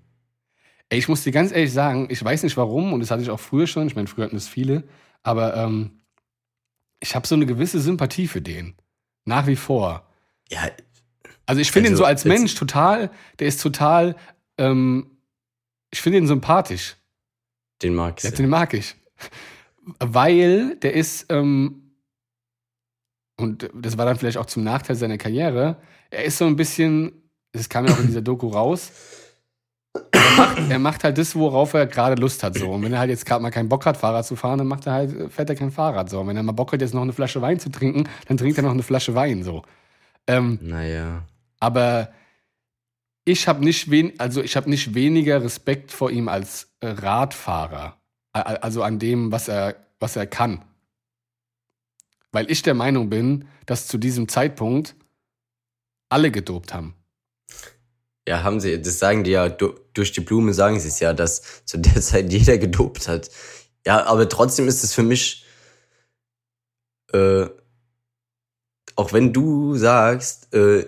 Ey, ich muss dir ganz ehrlich sagen, ich weiß nicht warum, und das hatte ich auch früher schon, ich meine, früher hatten das viele, aber ähm, ich habe so eine gewisse Sympathie für den. Nach wie vor. Ja, Also ich finde ihn Also, so als Mensch total, der ist total, ähm, ich finde ihn sympathisch. den magst Ja, du. den mag ich. Weil der ist, ähm, und das war dann vielleicht auch zum Nachteil seiner Karriere, er ist so ein bisschen, das kam ja auch in dieser Doku raus, er macht, er macht halt das, worauf er gerade Lust hat. So. Und wenn er halt jetzt gerade mal keinen Bock hat, Fahrrad zu fahren, dann macht er halt, fährt er kein Fahrrad. So. Und wenn er mal Bock hat, jetzt noch eine Flasche Wein zu trinken, dann trinkt er noch eine Flasche Wein. So. Ähm, Naja. Aber ich habe nicht, wen also hab nicht weniger Respekt vor ihm als äh, Radfahrer. Also an dem, was er, was er kann. Weil ich der Meinung bin, dass zu diesem Zeitpunkt alle gedopt haben. Ja, haben sie, das sagen die ja, du, durch die Blume sagen sie es ja, dass zu der Zeit jeder gedopt hat. Ja, aber trotzdem ist es für mich, äh, auch wenn du sagst, äh,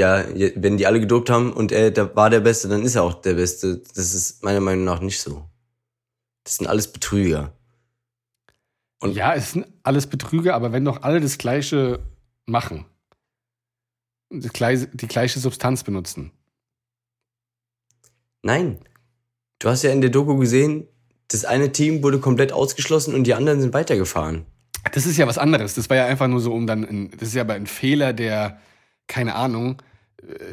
ja, wenn die alle gedopt haben und er der war der Beste, dann ist er auch der Beste. Das ist meiner Meinung nach nicht so. Das sind alles Betrüger. Und- ja, es sind alles Betrüger, aber wenn doch alle das Gleiche machen, das gleiche, die gleiche Substanz benutzen. Nein. Du hast ja in der Doku gesehen, das eine Team wurde komplett ausgeschlossen und die anderen sind weitergefahren. Das ist ja was anderes. Das war ja einfach nur so, um dann, ein, das ist ja aber ein Fehler der, keine Ahnung,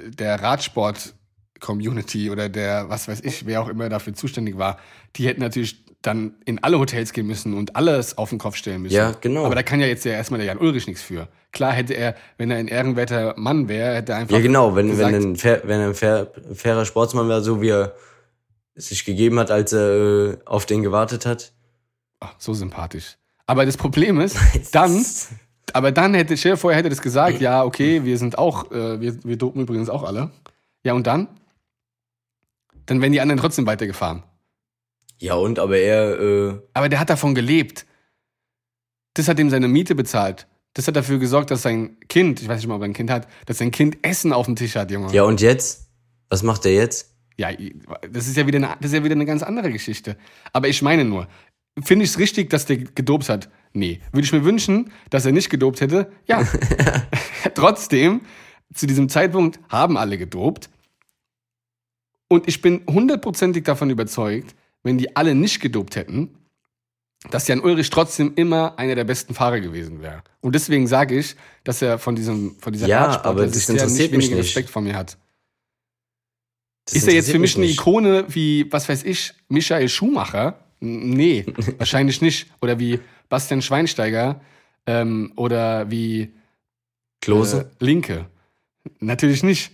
der Radsport-Community oder der, was weiß ich, wer auch immer dafür zuständig war. Die hätten natürlich dann in alle Hotels gehen müssen und alles auf den Kopf stellen müssen. Ja, genau. Aber da kann ja jetzt ja erstmal der Jan Ulrich nichts für. Klar hätte er, wenn er ein ehrenwerter Mann wäre, hätte er einfach. Ja, genau, wenn, gesagt, wenn, ein, fair, wenn er ein fair, fairer Sportsmann wäre, so wie er es sich gegeben hat, als er äh, auf den gewartet hat. Ach, so sympathisch. Aber das Problem ist, dann, aber dann hätte, stell dir vor, er hätte das gesagt, ja, okay, wir sind auch, äh, wir, wir dopen übrigens auch alle. Ja, und dann? Dann wären die anderen trotzdem weitergefahren. Ja, und aber er, äh, Aber der hat davon gelebt. Das hat ihm seine Miete bezahlt. Das hat dafür gesorgt, dass sein Kind, ich weiß nicht mal, ob er ein Kind hat, dass sein Kind Essen auf dem Tisch hat, Junge. ja, und jetzt? Was macht er jetzt? Ja, das ist ja wieder eine, das ist ja wieder eine ganz andere Geschichte. Aber ich meine nur, finde ich es richtig, dass der gedopt hat? Nee. Würde ich mir wünschen, dass er nicht gedopt hätte? Ja. Trotzdem, zu diesem Zeitpunkt haben alle gedopt. Und ich bin hundertprozentig davon überzeugt, wenn die alle nicht gedopt hätten, dass Jan Ulrich trotzdem immer einer der besten Fahrer gewesen wäre. Und deswegen sage ich, dass er von diesem von dieser Ja, aber das sehr interessiert mich weniger nicht. Respekt vor mir hat. Das Ist er jetzt für mich eine nicht. Ikone wie, was weiß ich, Michael Schumacher? Nee, wahrscheinlich nicht. Oder wie Bastian Schweinsteiger ähm, oder wie Klose? äh, Linke. Natürlich nicht.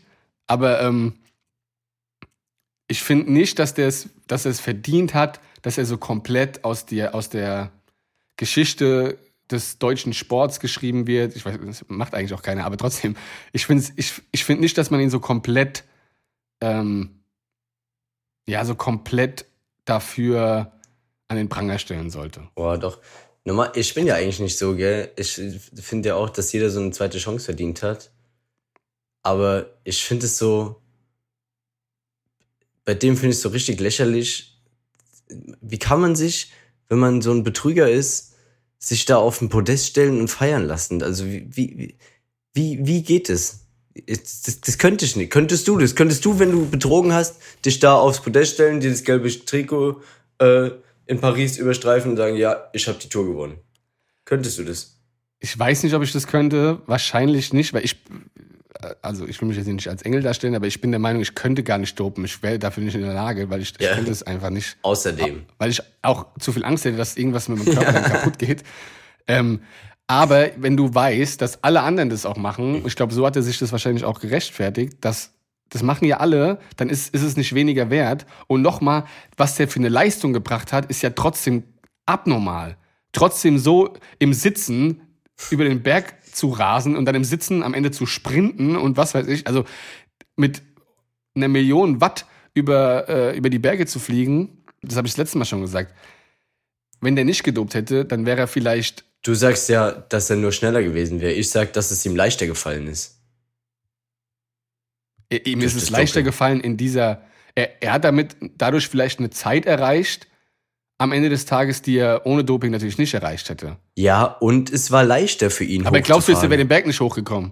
Aber ähm, ich finde nicht, dass, der's, dass er es verdient hat, dass er so komplett aus der, aus der Geschichte des deutschen Sports geschrieben wird. Ich weiß, das macht eigentlich auch keiner, aber trotzdem, ich finde ich, ich find nicht, dass man ihn so komplett, ähm, ja, so komplett dafür an den Pranger stellen sollte. Boah, doch. Normal, ich bin ja eigentlich nicht so, gell? Ich finde ja auch, dass jeder so eine zweite Chance verdient hat. Aber ich finde es so, bei dem finde ich es so richtig lächerlich. Wie kann man sich, wenn man so ein Betrüger ist, sich da auf den Podest stellen und feiern lassen? Also wie, wie, wie, wie geht es? Das, das könnte ich nicht. Könntest du das? Könntest du, wenn du betrogen hast, dich da aufs Podest stellen, dir das gelbe Trikot äh, in Paris überstreifen und sagen, ja, ich habe die Tour gewonnen? Könntest du das? Ich weiß nicht, ob ich das könnte. Wahrscheinlich nicht, weil ich, also ich will mich jetzt nicht als Engel darstellen, aber ich bin der Meinung, ich könnte gar nicht dopen. Ich wäre dafür nicht in der Lage, weil ich, ich Ja. könnte es einfach nicht. Außerdem. Weil ich auch zu viel Angst hätte, dass irgendwas mit meinem Körper dann kaputt geht. Ähm, aber wenn du weißt, dass alle anderen das auch machen, ich glaube, so hat er sich das wahrscheinlich auch gerechtfertigt, dass das machen ja alle, dann ist, ist es nicht weniger wert. Und nochmal, was der für eine Leistung gebracht hat, ist ja trotzdem abnormal. Trotzdem so im Sitzen über den Berg zu rasen und dann im Sitzen am Ende zu sprinten und was weiß ich. Also mit einer Million Watt über, äh, über die Berge zu fliegen, das habe ich das letzte Mal schon gesagt. Wenn der nicht gedopt hätte, dann wäre er vielleicht Du sagst ja, dass er nur schneller gewesen wäre. Ich sag, dass es ihm leichter gefallen ist. Er- Ihm ist es leichter Doping. gefallen in dieser. Er, er hat damit dadurch vielleicht eine Zeit erreicht, am Ende des Tages, die er ohne Doping natürlich nicht erreicht hätte. Ja, und es war leichter für ihn. Aber glaubst du er wäre den Berg nicht hochgekommen?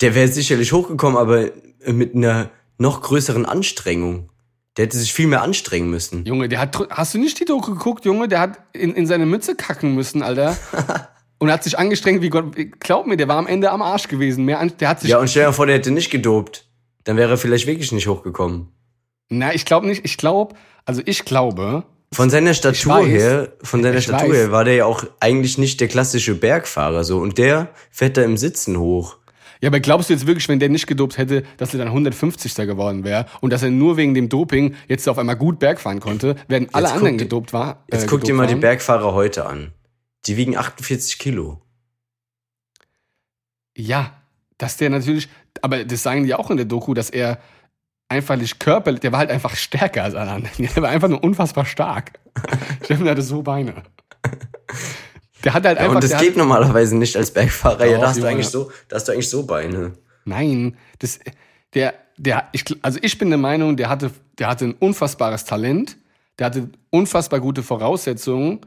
Der wäre sicherlich hochgekommen, aber mit einer noch größeren Anstrengung. Der hätte sich viel mehr anstrengen müssen. Junge, der hat. Hast du nicht die Doku geguckt, Junge? Der hat in, in seine Mütze kacken müssen, Alter. Und hat sich angestrengt wie Gott. Glaub mir, der war am Ende am Arsch gewesen. Mehr der hat sich. Ja, und stell dir vor, der hätte nicht gedopt. Dann wäre er vielleicht wirklich nicht hochgekommen. Na, ich glaube nicht. Ich glaube, also ich glaube. Von seiner Statur weiß. her, von seiner Statur weiß. her war der ja auch eigentlich nicht der klassische Bergfahrer so. Und der fährt da im Sitzen hoch. Ja, aber glaubst du jetzt wirklich, wenn der nicht gedopt hätte, dass er dann 150. geworden wäre und dass er nur wegen dem Doping jetzt auf einmal gut Berg fahren konnte, während alle anderen dir- gedopt war? Jetzt äh, guck dir gedopt mal die waren? Bergfahrer heute an. Die wiegen 48 Kilo. Ja, dass der natürlich, aber das sagen die auch in der Doku, dass er einfach nicht körperlich, der war halt einfach stärker als alle anderen. Der war einfach nur unfassbar stark. Steffen hatte so Beine. Der hat halt Ja, einfach. und das geht hat, normalerweise nicht als Bergfahrer. ja, da hast, du eigentlich so, da hast du eigentlich so Beine. Nein, das, der, der, ich, also ich bin der Meinung, der hatte, der hatte ein unfassbares Talent, der hatte unfassbar gute Voraussetzungen,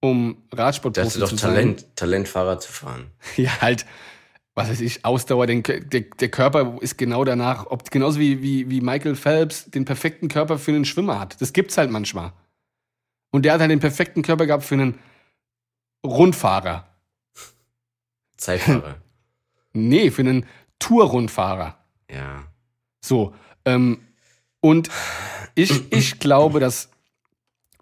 um Radsportprofi hatte doch zu Talent, Talent, Fahrrad zu fahren. sein. Ja, halt, was weiß ich, Ausdauer, den, der, der Körper ist genau danach, ob, genauso wie, wie, wie Michael Phelps den perfekten Körper für einen Schwimmer hat. Das gibt's halt manchmal. Und der hat halt den perfekten Körper gehabt für einen Rundfahrer. Zeitfahrer. Nee, für einen Tour-Rundfahrer. ja. So. Ähm, und ich, ich glaube, dass,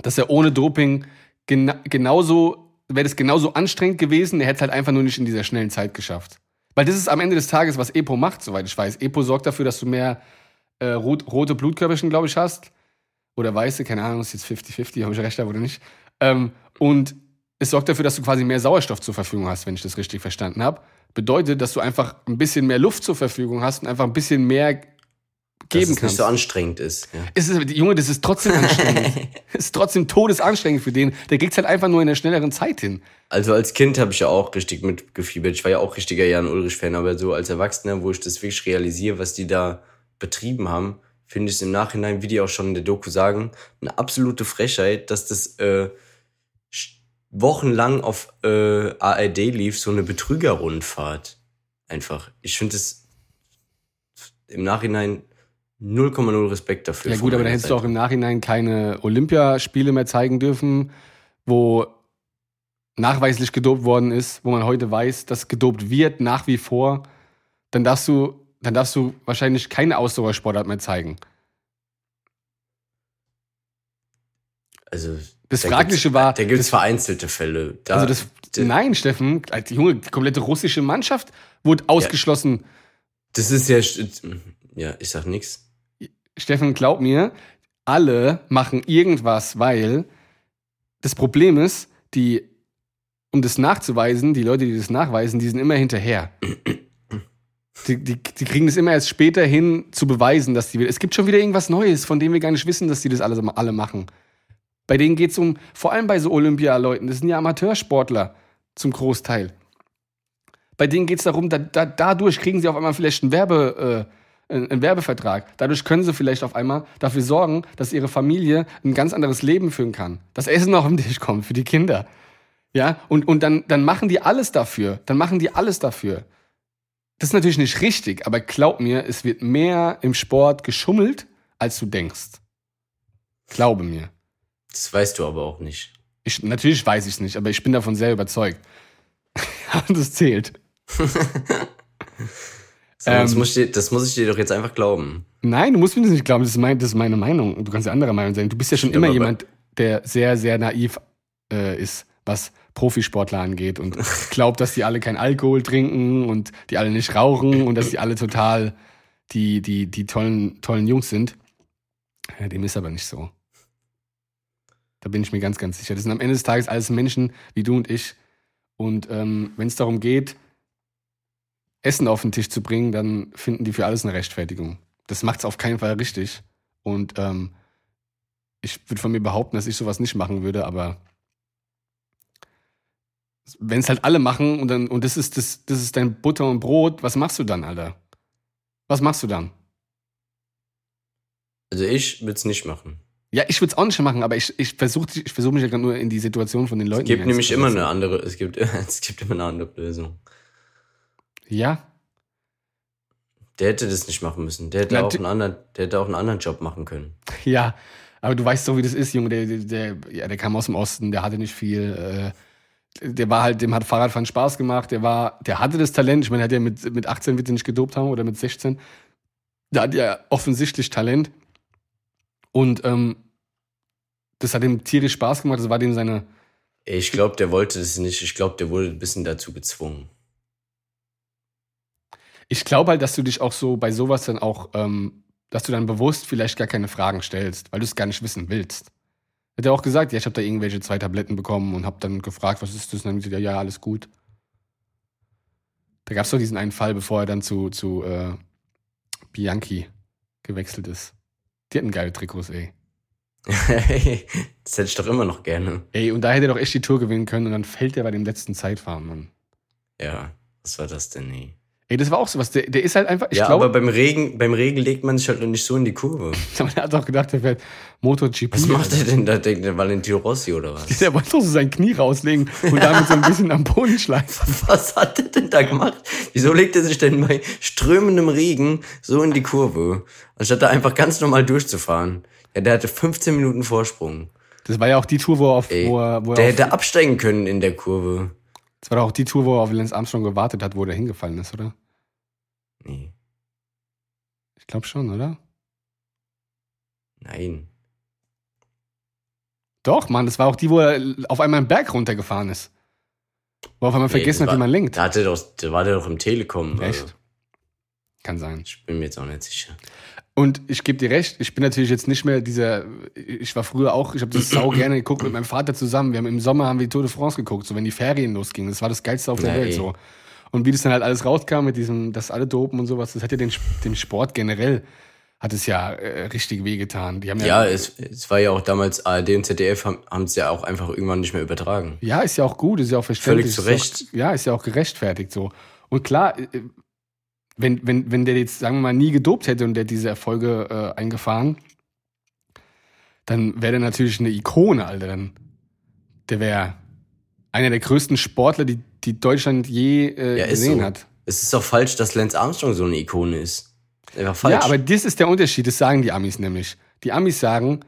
dass er ohne Doping gena genauso, wäre das genauso anstrengend gewesen, er hätte es halt einfach nur nicht in dieser schnellen Zeit geschafft. Weil das ist am Ende des Tages, was Epo macht, soweit ich weiß. Epo sorgt dafür, dass du mehr äh, rot, rote Blutkörperchen, glaube ich, hast. Oder weiße, keine Ahnung, ist jetzt 50-50, habe ich recht oder nicht. Ähm, und es sorgt dafür, dass du quasi mehr Sauerstoff zur Verfügung hast, wenn ich das richtig verstanden habe. Bedeutet, dass du einfach ein bisschen mehr Luft zur Verfügung hast und einfach ein bisschen mehr Dass geben es nicht kannst. so anstrengend ist. Ja. Es ist, Junge, das ist trotzdem anstrengend. Es ist trotzdem todesanstrengend für den. Der kriegt's halt einfach nur in der schnelleren Zeit hin. Also als Kind habe ich ja auch richtig mitgefiebert. Ich war ja auch richtiger Jan Ulrich-Fan, aber so als Erwachsener, wo ich das wirklich realisiere, was die da betrieben haben, finde ich es im Nachhinein, wie die auch schon in der Doku sagen, eine absolute Frechheit, dass das äh, wochenlang auf äh, ARD lief, so eine Betrügerrundfahrt. Einfach. Ich finde es im Nachhinein 0,0 Respekt dafür. Ja gut, aber dann hättest du Seite. auch im Nachhinein keine Olympiaspiele mehr zeigen dürfen, wo nachweislich gedopt worden ist, wo man heute weiß, dass gedopt wird nach wie vor. Dann darfst du, dann darfst du wahrscheinlich keine Ausdauersportart mehr zeigen. Also, Das da Fragliche war- Da gibt es vereinzelte Fälle. Da, Also das, d- nein, Steffen, die Junge, die komplette russische Mannschaft wurde ausgeschlossen. das ist ja. Ja, ich sag nix. Steffen, glaub mir, alle machen irgendwas, weil das Problem ist, die, um das nachzuweisen, die Leute, die das nachweisen, die sind immer hinterher. Die, die, die kriegen das immer erst später hin, zu beweisen, dass die. Es gibt schon wieder irgendwas Neues, von dem wir gar nicht wissen, dass die das alle, alle machen. Bei denen geht es um, vor allem bei so Olympialeuten, das sind ja Amateursportler zum Großteil. Bei denen geht es darum, da, da, dadurch kriegen sie auf einmal vielleicht einen, Werbe, äh, einen Werbevertrag. Dadurch können sie vielleicht auf einmal dafür sorgen, dass ihre Familie ein ganz anderes Leben führen kann. Das Essen auf den Tisch kommt für die Kinder. Ja, und, und dann, dann machen die alles dafür. Dann machen die alles dafür. Das ist natürlich nicht richtig, aber glaub mir, es wird mehr im Sport geschummelt, als du denkst. Glaube mir. Das weißt du aber auch nicht. Ich, natürlich weiß ich es nicht, aber ich bin davon sehr überzeugt. Und das zählt. So, das, Ähm, muss ich, dir- das muss ich dir doch jetzt einfach glauben. Nein, du musst mir das nicht glauben, das ist, mein, das ist meine Meinung. Du kannst ja anderer Meinung sein. Du bist ja schon Ja, immer jemand, der sehr, sehr naiv äh, ist, was Profisportler angeht und glaubt, dass die alle kein Alkohol trinken und die alle nicht rauchen und dass die alle total die, die, die tollen, tollen Jungs sind. Ja, dem ist aber nicht so. Da bin ich mir ganz, ganz sicher. Das sind am Ende des Tages alles Menschen wie du und ich. Und ähm, wenn es darum geht, Essen auf den Tisch zu bringen, dann finden die für alles eine Rechtfertigung. Das macht es auf keinen Fall richtig. Und ähm, ich würde von mir behaupten, dass ich sowas nicht machen würde, aber wenn es halt alle machen und dann, und das ist das, das ist dein Butter und Brot, was machst du dann, Alter? Was machst du dann? Also ich würde es nicht machen. Ja, ich würde es auch nicht machen, aber ich, ich versuche ich versuch mich ja gerade nur in die Situation von den Leuten Es gibt nämlich immer eine andere, es gibt, es gibt immer eine andere Lösung. Ja, Der hätte das nicht machen müssen. Der hätte, Na, auch einen anderen, der hätte auch einen anderen Job machen können. Ja, aber du weißt doch, wie das ist, Junge. Der, der, der, ja, der kam aus dem Osten, der hatte nicht viel. Äh, der war halt, dem hat Fahrradfahren Spaß gemacht. Der war, der hatte das Talent. Ich meine, er hat ja mit, mit 18 wird er nicht gedopt haben oder mit 16. Der hat ja offensichtlich Talent. Und ähm, das hat ihm tierisch Spaß gemacht. Das war dem seine. Ich glaube, der wollte das nicht. Ich glaube, der wurde ein bisschen dazu gezwungen. Ich glaube halt, dass du dich auch so bei sowas dann auch, ähm, dass du dann bewusst vielleicht gar keine Fragen stellst, weil du es gar nicht wissen willst. Hat er auch gesagt, ja, ich habe da irgendwelche zwei Tabletten bekommen und habe dann gefragt, was ist das? Und dann gesagt, ja, ja, alles gut. Da gab es doch diesen einen Fall, bevor er dann zu, zu äh, Bianchi gewechselt ist. Die hatten geile Trikots, ey. das hätte ich doch immer noch gerne. Ey, und da hätte er doch echt die Tour gewinnen können und dann fällt er bei dem letzten Zeitfahren, Mann. Ja, was war das denn? Nee. Ey, das war auch sowas. Der, der ist halt einfach, ich ja, glaube, aber beim Regen, beim Regen legt man sich halt noch nicht so in die Kurve. man hat auch gedacht, der fährt MotoGP. Was macht er denn da? Denkt der Valentino Rossi oder was? Der wollte doch so sein Knie rauslegen und damit so ein bisschen am Boden schleifen. Was hat er denn da gemacht? Wieso legt er sich denn bei strömendem Regen so in die Kurve, anstatt da einfach ganz normal durchzufahren? Ja, der hatte 15 Minuten Vorsprung. Das war ja auch die Tour, wo er auf, Ey, wo er, wo der er auf, hätte absteigen können in der Kurve. Das war doch auch die Tour, wo er auf Lance Armstrong gewartet hat, wo der hingefallen ist, oder? Nee, Ich glaube schon, oder? nein. Doch, Mann, das war auch die, wo er auf einmal einen Berg runtergefahren ist. Wo er auf einmal vergessen das hat, wie war- man lenkt. Da, hatte doch, da war der doch im Telekom. Echt? Also, Kann sein. ich bin mir jetzt auch nicht sicher. Und ich gebe dir recht, ich bin natürlich jetzt nicht mehr dieser, ich war früher auch, ich habe das sau gerne geguckt mit meinem Vater zusammen. Wir haben im Sommer haben wir die Tour de France geguckt, so wenn die Ferien losgingen. Das war das Geilste auf der Ja, Welt eh. so. Und wie das dann halt alles rauskam mit diesem, das alle dopen und sowas, das hat ja den, dem Sport generell, hat es ja äh, richtig wehgetan. Die haben Ja, es, es war ja auch damals ARD und ZDF haben es ja auch einfach irgendwann nicht mehr übertragen. Ja, ist ja auch gut, ist ja auch verständlich. Völlig zu Ist Auch, ja, ist ja auch gerechtfertigt so. Und klar, äh, wenn, wenn, wenn der jetzt, sagen wir mal, nie gedopt hätte und der diese Erfolge äh, eingefahren, dann wäre der natürlich eine Ikone, Alter. Dann, der wäre einer der größten Sportler, die, die Deutschland je äh, Ja, gesehen so. hat. Es ist doch falsch, dass Lance Armstrong so eine Ikone ist. Einfach falsch. Ja, aber das ist der Unterschied, das sagen die Amis nämlich. Die Amis sagen,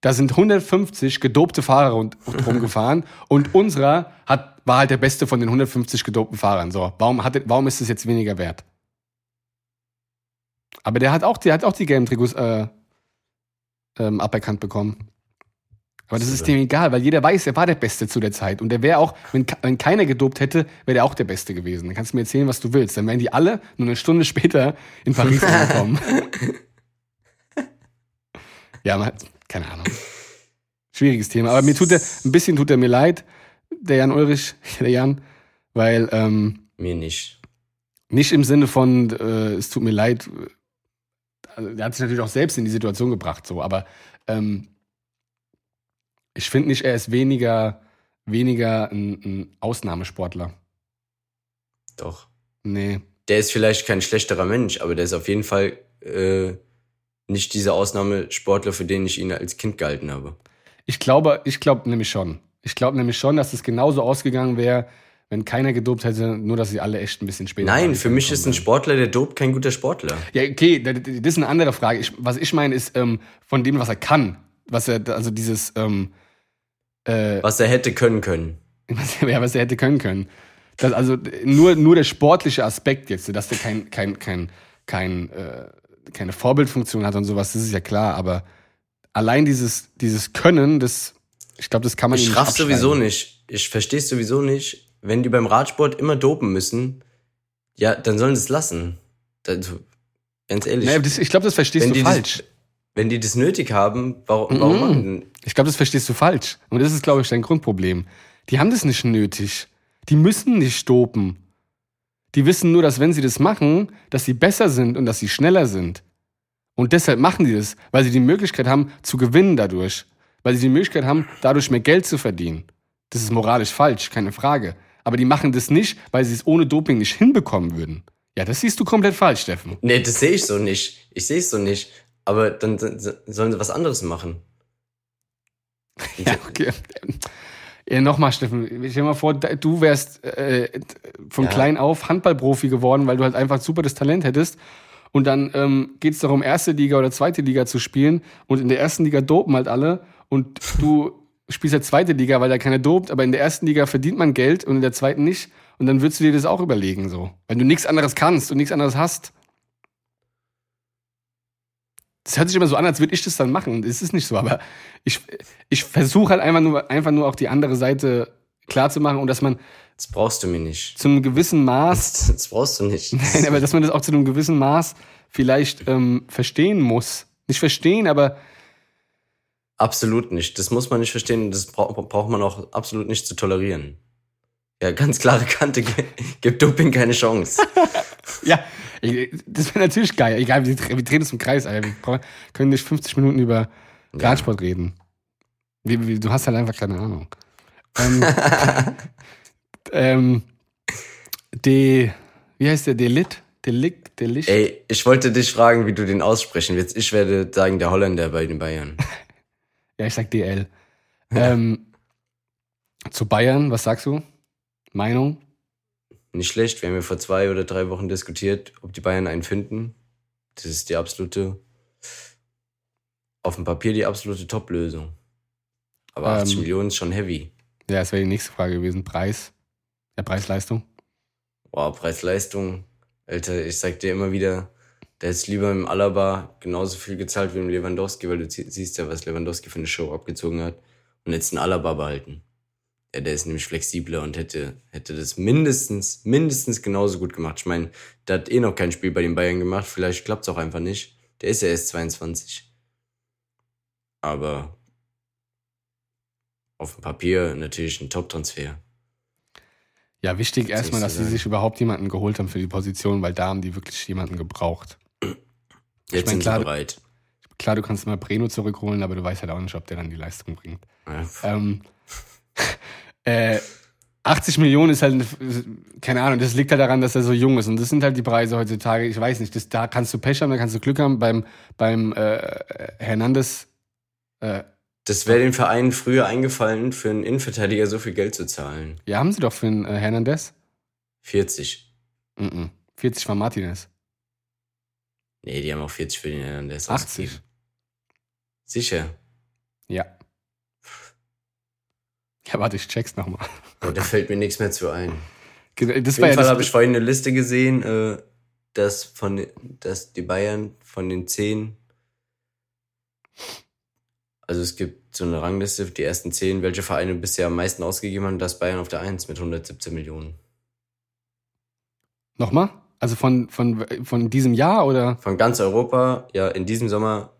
da sind 150 gedopte Fahrer rund- rumgefahren und unserer hat, war halt der beste von den 150 gedopten Fahrern. So, warum, hat, warum ist es jetzt weniger wert? Aber der hat auch, der hat auch die gelben Trikots äh, ähm, aberkannt bekommen. Aber das ist dem egal, weil jeder weiß, er war der Beste zu der Zeit. Und der wäre auch, wenn, wenn keiner gedopt hätte, wäre der auch der Beste gewesen. Dann kannst du mir erzählen, was du willst. Dann wären die alle nur eine Stunde später in Paris angekommen. ja, man, keine Ahnung. Schwieriges Thema. Aber mir tut er, ein bisschen tut er mir leid, der Jan Ulrich, der Jan, weil ähm, Mir nicht. nicht im Sinne von, äh, es tut mir leid, also, der hat sich natürlich auch selbst in die Situation gebracht, so, aber ähm, ich finde nicht, er ist weniger, weniger ein, ein Ausnahmesportler. Doch. Nee. Der ist vielleicht kein schlechterer Mensch, aber der ist auf jeden Fall äh, nicht dieser Ausnahmesportler, für den ich ihn als Kind gehalten habe. Ich glaube, ich glaube nämlich schon. Ich glaube nämlich schon, dass es genauso ausgegangen wäre, wenn keiner gedopt hätte, nur dass sie alle echt ein bisschen später Nein, für mich ist ein Sportler, der dopt, kein guter Sportler. Ja, okay, das ist eine andere Frage. Ich, was ich meine, ist ähm, von dem, was er kann. Was er, also dieses, ähm, äh, Was er hätte können können. was, ja, was er hätte können können. Das, also nur, nur der sportliche Aspekt jetzt, dass der kein, kein, kein, kein, äh, keine Vorbildfunktion hat und sowas, das ist ja klar, aber allein dieses, dieses Können, das, ich glaube, das kann man Ich nicht raff sowieso nicht. Ich verstehe es sowieso nicht. Wenn die beim Radsport immer dopen müssen, ja, dann sollen sie es lassen. Das, ganz ehrlich. Nee, das, ich glaube, das verstehst wenn du falsch. Das, wenn die das nötig haben, warum, warum Mhm. machen die denn? Ich glaube, das verstehst du falsch. Und das ist, glaube ich, dein Grundproblem. Die haben das nicht nötig. Die müssen nicht dopen. Die wissen nur, dass wenn sie das machen, dass sie besser sind und dass sie schneller sind. Und deshalb machen die das, weil sie die Möglichkeit haben, zu gewinnen dadurch. Weil sie die Möglichkeit haben, dadurch mehr Geld zu verdienen. Das ist moralisch falsch, keine Frage. Aber die machen das nicht, weil sie es ohne Doping nicht hinbekommen würden. Ja, das siehst du komplett falsch, Steffen. Nee, das sehe ich so nicht. Ich sehe es so nicht. Aber dann sollen sie was anderes machen. Ja, okay. Ja, Nochmal, Steffen, stell dir mal vor, du wärst äh, von Ja. klein auf Handballprofi geworden, weil du halt einfach super das Talent hättest. Und dann ähm, geht es darum, erste Liga oder zweite Liga zu spielen. Und in der ersten Liga dopen halt alle. Und du spielst ja zweite Liga, weil da keiner dopt. Aber in der ersten Liga verdient man Geld und in der zweiten nicht. Und dann würdest du dir das auch überlegen, so. Wenn du nichts anderes kannst und nichts anderes hast. Das hört sich immer so an, als würde ich das dann machen. Das ist nicht so, aber ich, ich versuche halt einfach nur, einfach nur auch die andere Seite klarzumachen und dass man Das brauchst du mir nicht. zu einem gewissen Maß, Das, das brauchst du nicht. nein, aber dass man das auch zu einem gewissen Maß vielleicht ähm, verstehen muss. Nicht verstehen, aber Absolut nicht. Das muss man nicht verstehen. Das bra braucht man auch absolut nicht zu tolerieren. Ja, ganz klare Kante. Gibt Doping keine Chance. ja, ich- das wäre natürlich geil. Egal, wir, wir drehen uns im Kreis, Alter. Wir können nicht 50 Minuten über Radsport reden. Wie, wie, du hast halt einfach keine Ahnung. Ähm, ähm, die, Wie heißt der? Delit? Delikt? Delicht? Ey, ich wollte dich fragen, wie du den aussprechen willst. Ich werde sagen, der Holländer bei den Bayern. Ja, ich sag DL. ähm, zu Bayern, was sagst du? Meinung? Nicht schlecht. Wir haben ja vor zwei oder drei Wochen diskutiert, ob die Bayern einen finden. Das ist die absolute, auf dem Papier die absolute Top-Lösung. Aber 80 Ähm. Millionen ist schon heavy. Ja, das wäre die nächste Frage gewesen. Preis? Ja, Preis-Leistung? Boah, Preis-Leistung. Alter, ich sag dir immer wieder, der ist lieber im Alaba genauso viel gezahlt wie im Lewandowski, weil du siehst ja, was Lewandowski für eine Show abgezogen hat. Und jetzt einen Alaba behalten. Ja, der ist nämlich flexibler und hätte, hätte das mindestens, mindestens genauso gut gemacht. Ich meine, der hat eh noch kein Spiel bei den Bayern gemacht. Vielleicht klappt's auch einfach nicht. Der ist ja erst 22. Aber auf dem Papier natürlich ein Top-Transfer. Ja, wichtig erstmal, dass sie sich überhaupt jemanden geholt haben für die Position, weil da haben die wirklich jemanden gebraucht. Jetzt mein, sind klar- sie bereit. Klar, du kannst mal Breno zurückholen, aber du weißt halt auch nicht, ob der dann die Leistung bringt. Ja, Ähm, äh, 80 Millionen ist halt, keine Ahnung, das liegt halt daran, dass er so jung ist. Und das sind halt die Preise heutzutage. Ich weiß nicht, das, da kannst du Pech haben, da kannst du Glück haben. Beim, beim äh, Hernandez, äh, Das wäre den Vereinen früher eingefallen, für einen Innenverteidiger so viel Geld zu zahlen. ja, haben sie doch für den äh, Hernandez? 40. Mm -mm. 40 von Martinez. Nee, die haben auch 40 für den Hernandez 80. ausgegeben. Sicher. Ja. Ja, warte, ich check's nochmal. Oh, da fällt mir nichts mehr zu ein. Das Auf jeden ja Fall habe ich vorhin eine Liste gesehen, äh, dass, von, dass die Bayern von den 10, also es gibt so eine Rangliste, die ersten 10, welche Vereine bisher am meisten ausgegeben haben, das Bayern auf der 1 mit 117 Millionen. Nochmal? Also von, von, von diesem Jahr oder? Von ganz Europa, ja, in diesem Sommer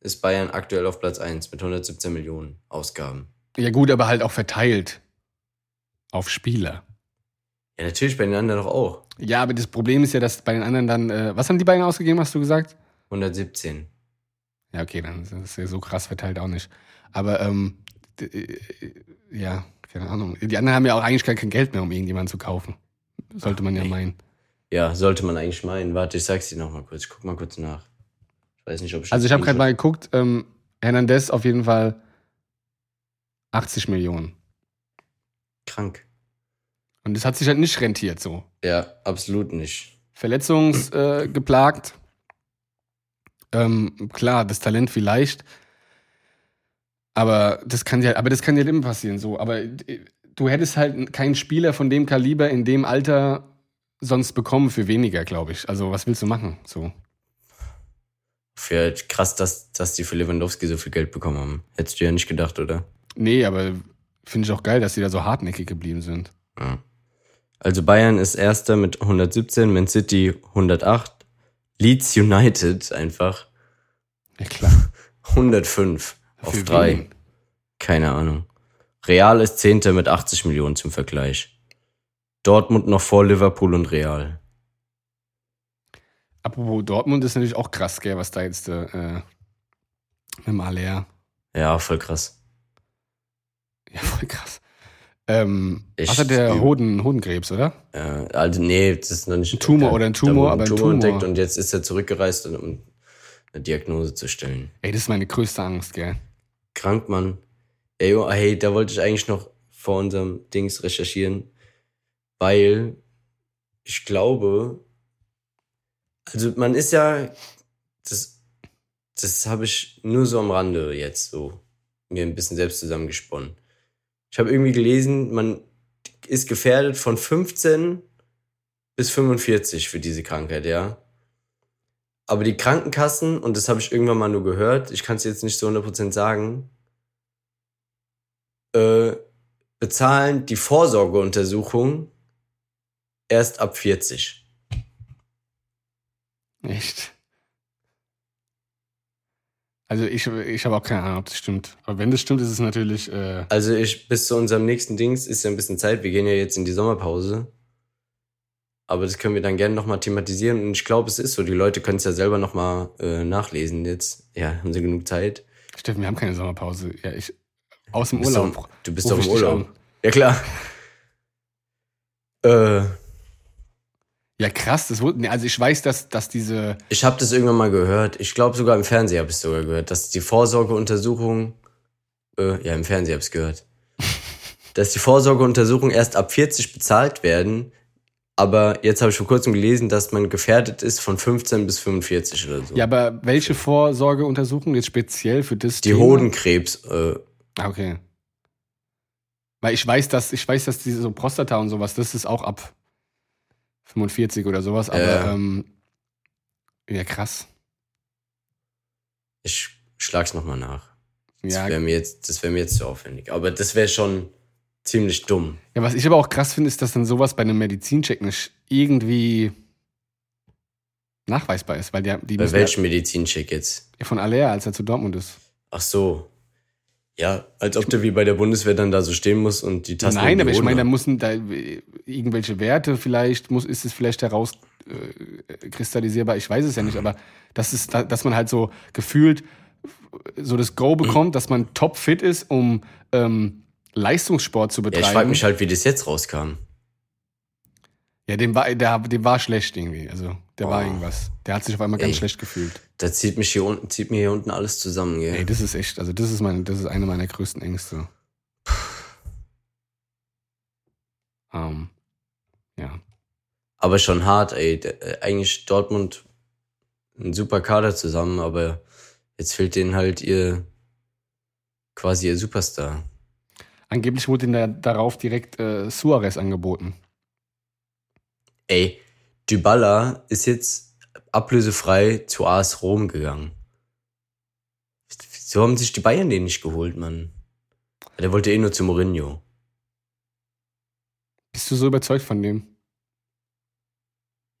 ist Bayern aktuell auf Platz 1 mit 117 Millionen Ausgaben. Ja, gut, aber halt auch verteilt. Auf Spieler. Ja, natürlich bei den anderen doch auch. Ja, aber das Problem ist ja, dass bei den anderen dann, äh, was haben die beiden ausgegeben, hast du gesagt? 117. Ja, okay, dann ist es ja so krass verteilt auch nicht. Aber, ähm, äh, ja, keine Ahnung. Die anderen haben ja auch eigentlich gar kein Geld mehr, um irgendjemanden zu kaufen. Sollte man ja meinen. Ja, sollte man eigentlich meinen. Warte, ich sag's dir noch mal kurz. Ich guck mal kurz nach. Ich weiß nicht, ob ich. Also ich habe gerade mal geguckt, ähm, Hernandez auf jeden Fall 80 Millionen. Krank. Und das hat sich halt nicht rentiert so. Ja, absolut nicht. Verletzungsgeplagt. Äh, ähm, klar, das Talent vielleicht. Aber das kann ja, aber das kann ja immer passieren so. Aber äh, du hättest halt keinen Spieler von dem Kaliber in dem Alter sonst bekommen für weniger, glaube ich. Also was willst du machen? So. Für krass, dass, dass die für Lewandowski so viel Geld bekommen haben. Hättest du ja nicht gedacht, oder? Nee, aber finde ich auch geil, dass die da so hartnäckig geblieben sind. Ja. Also Bayern ist erster mit 117, Man City 108, Leeds United einfach Ja klar. 105 auf Für drei. wen? Keine Ahnung. Real ist Zehnter mit 80 Millionen zum Vergleich. Dortmund noch vor Liverpool und Real. Apropos Dortmund ist natürlich auch krass, gell, was da jetzt äh, mit dem Aller. Ja, voll krass. Ja, voll krass. Ähm, Ich- was hat der Hoden, Hodenkrebs, oder? Äh, also nee, das ist noch nicht Ein Tumor oder ein Tumor, aber ein Tumor Tumor. entdeckt und jetzt ist er zurückgereist, um eine Diagnose zu stellen. Ey, das ist meine größte Angst, gell. Krank, Mann. Ey, oh, hey, da wollte ich eigentlich noch vor unserem Dings recherchieren, weil ich glaube, also man ist ja, das, das habe ich nur so am Rande jetzt so mir ein bisschen selbst zusammengesponnen. Ich habe irgendwie gelesen, man ist gefährdet von 15 bis 45 für diese Krankheit, ja. Aber die Krankenkassen, und das habe ich irgendwann mal nur gehört, ich kann es jetzt nicht zu 100% sagen, äh, bezahlen die Vorsorgeuntersuchung erst ab 40. Echt. Also ich, ich habe auch keine Ahnung, ob das stimmt. Aber wenn das stimmt, ist es natürlich. Äh, Also ich, bis zu unserem nächsten Dings ist ja ein bisschen Zeit. Wir gehen ja jetzt in die Sommerpause. Aber das können wir dann gerne nochmal thematisieren. Und ich glaube, es ist so. Die Leute können es ja selber nochmal äh, nachlesen jetzt. Ja, haben sie genug Zeit. Steffen, wir haben keine Sommerpause. Ja, ich. Aus dem Urlaub. doch, du bist doch im Urlaub. Ja, klar. Äh, Ja, krass. Das wurde, also ich weiß, dass, dass diese. Ich habe das irgendwann mal gehört. Ich glaube sogar im Fernsehen habe ich es sogar gehört, dass die Vorsorgeuntersuchung, äh, ja im Fernsehen habe ich gehört, dass die Vorsorgeuntersuchungen erst ab 40 bezahlt werden. Aber jetzt habe ich vor kurzem gelesen, dass man gefährdet ist von 15 bis 45 oder so. Ja, aber welche Vorsorgeuntersuchung jetzt speziell für das die Thema? Hodenkrebs. Äh, Ah, Okay. Weil ich weiß, dass ich weiß, dass diese so Prostata und sowas, das ist auch ab 45 oder sowas, aber Ja. ähm, ja krass. ich schlag's nochmal nach. Das Ja, wäre mir jetzt, das wäre mir jetzt zu aufwendig. Aber das wäre schon ziemlich dumm. ja, was ich aber auch krass finde, ist, dass dann sowas bei einem Medizincheck nicht irgendwie nachweisbar ist, weil die, die Bei welchem Medizincheck jetzt? ja von Alea, als er zu Dortmund ist. Ach so. Ja, als ob der wie bei der Bundeswehr dann da so stehen muss und die Tasten. Nein, aber ich meine, da müssen da äh, irgendwelche Werte vielleicht, muss, ist es vielleicht heraus äh, ich weiß es ja nicht, aber das ist, da- dass man halt so gefühlt so das Go bekommt, dass man topfit ist, um ähm, Leistungssport zu Ja, betreiben. ich frage mich halt, wie das jetzt rauskam. Ja, dem war, der, dem war schlecht irgendwie. Also, der war Oh. irgendwas. Der hat sich auf einmal ganz Ey. schlecht gefühlt. Da zieht mich hier unten, zieht mir hier unten alles zusammen, gell? Ey, das ist echt, also das ist mein, das ist eine meiner größten Ängste. Ähm, ja. Aber schon hart, ey. Äh, Eigentlich Dortmund ein super Kader zusammen, aber jetzt fehlt denen halt ihr quasi ihr Superstar. Angeblich wurde ihnen da, darauf direkt äh, Suarez angeboten. Ey, Dybala ist jetzt ablösefrei zu AS Rom gegangen. So haben sich die Bayern den nicht geholt, Mann. Der wollte eh nur zu Mourinho. Bist du so überzeugt von dem?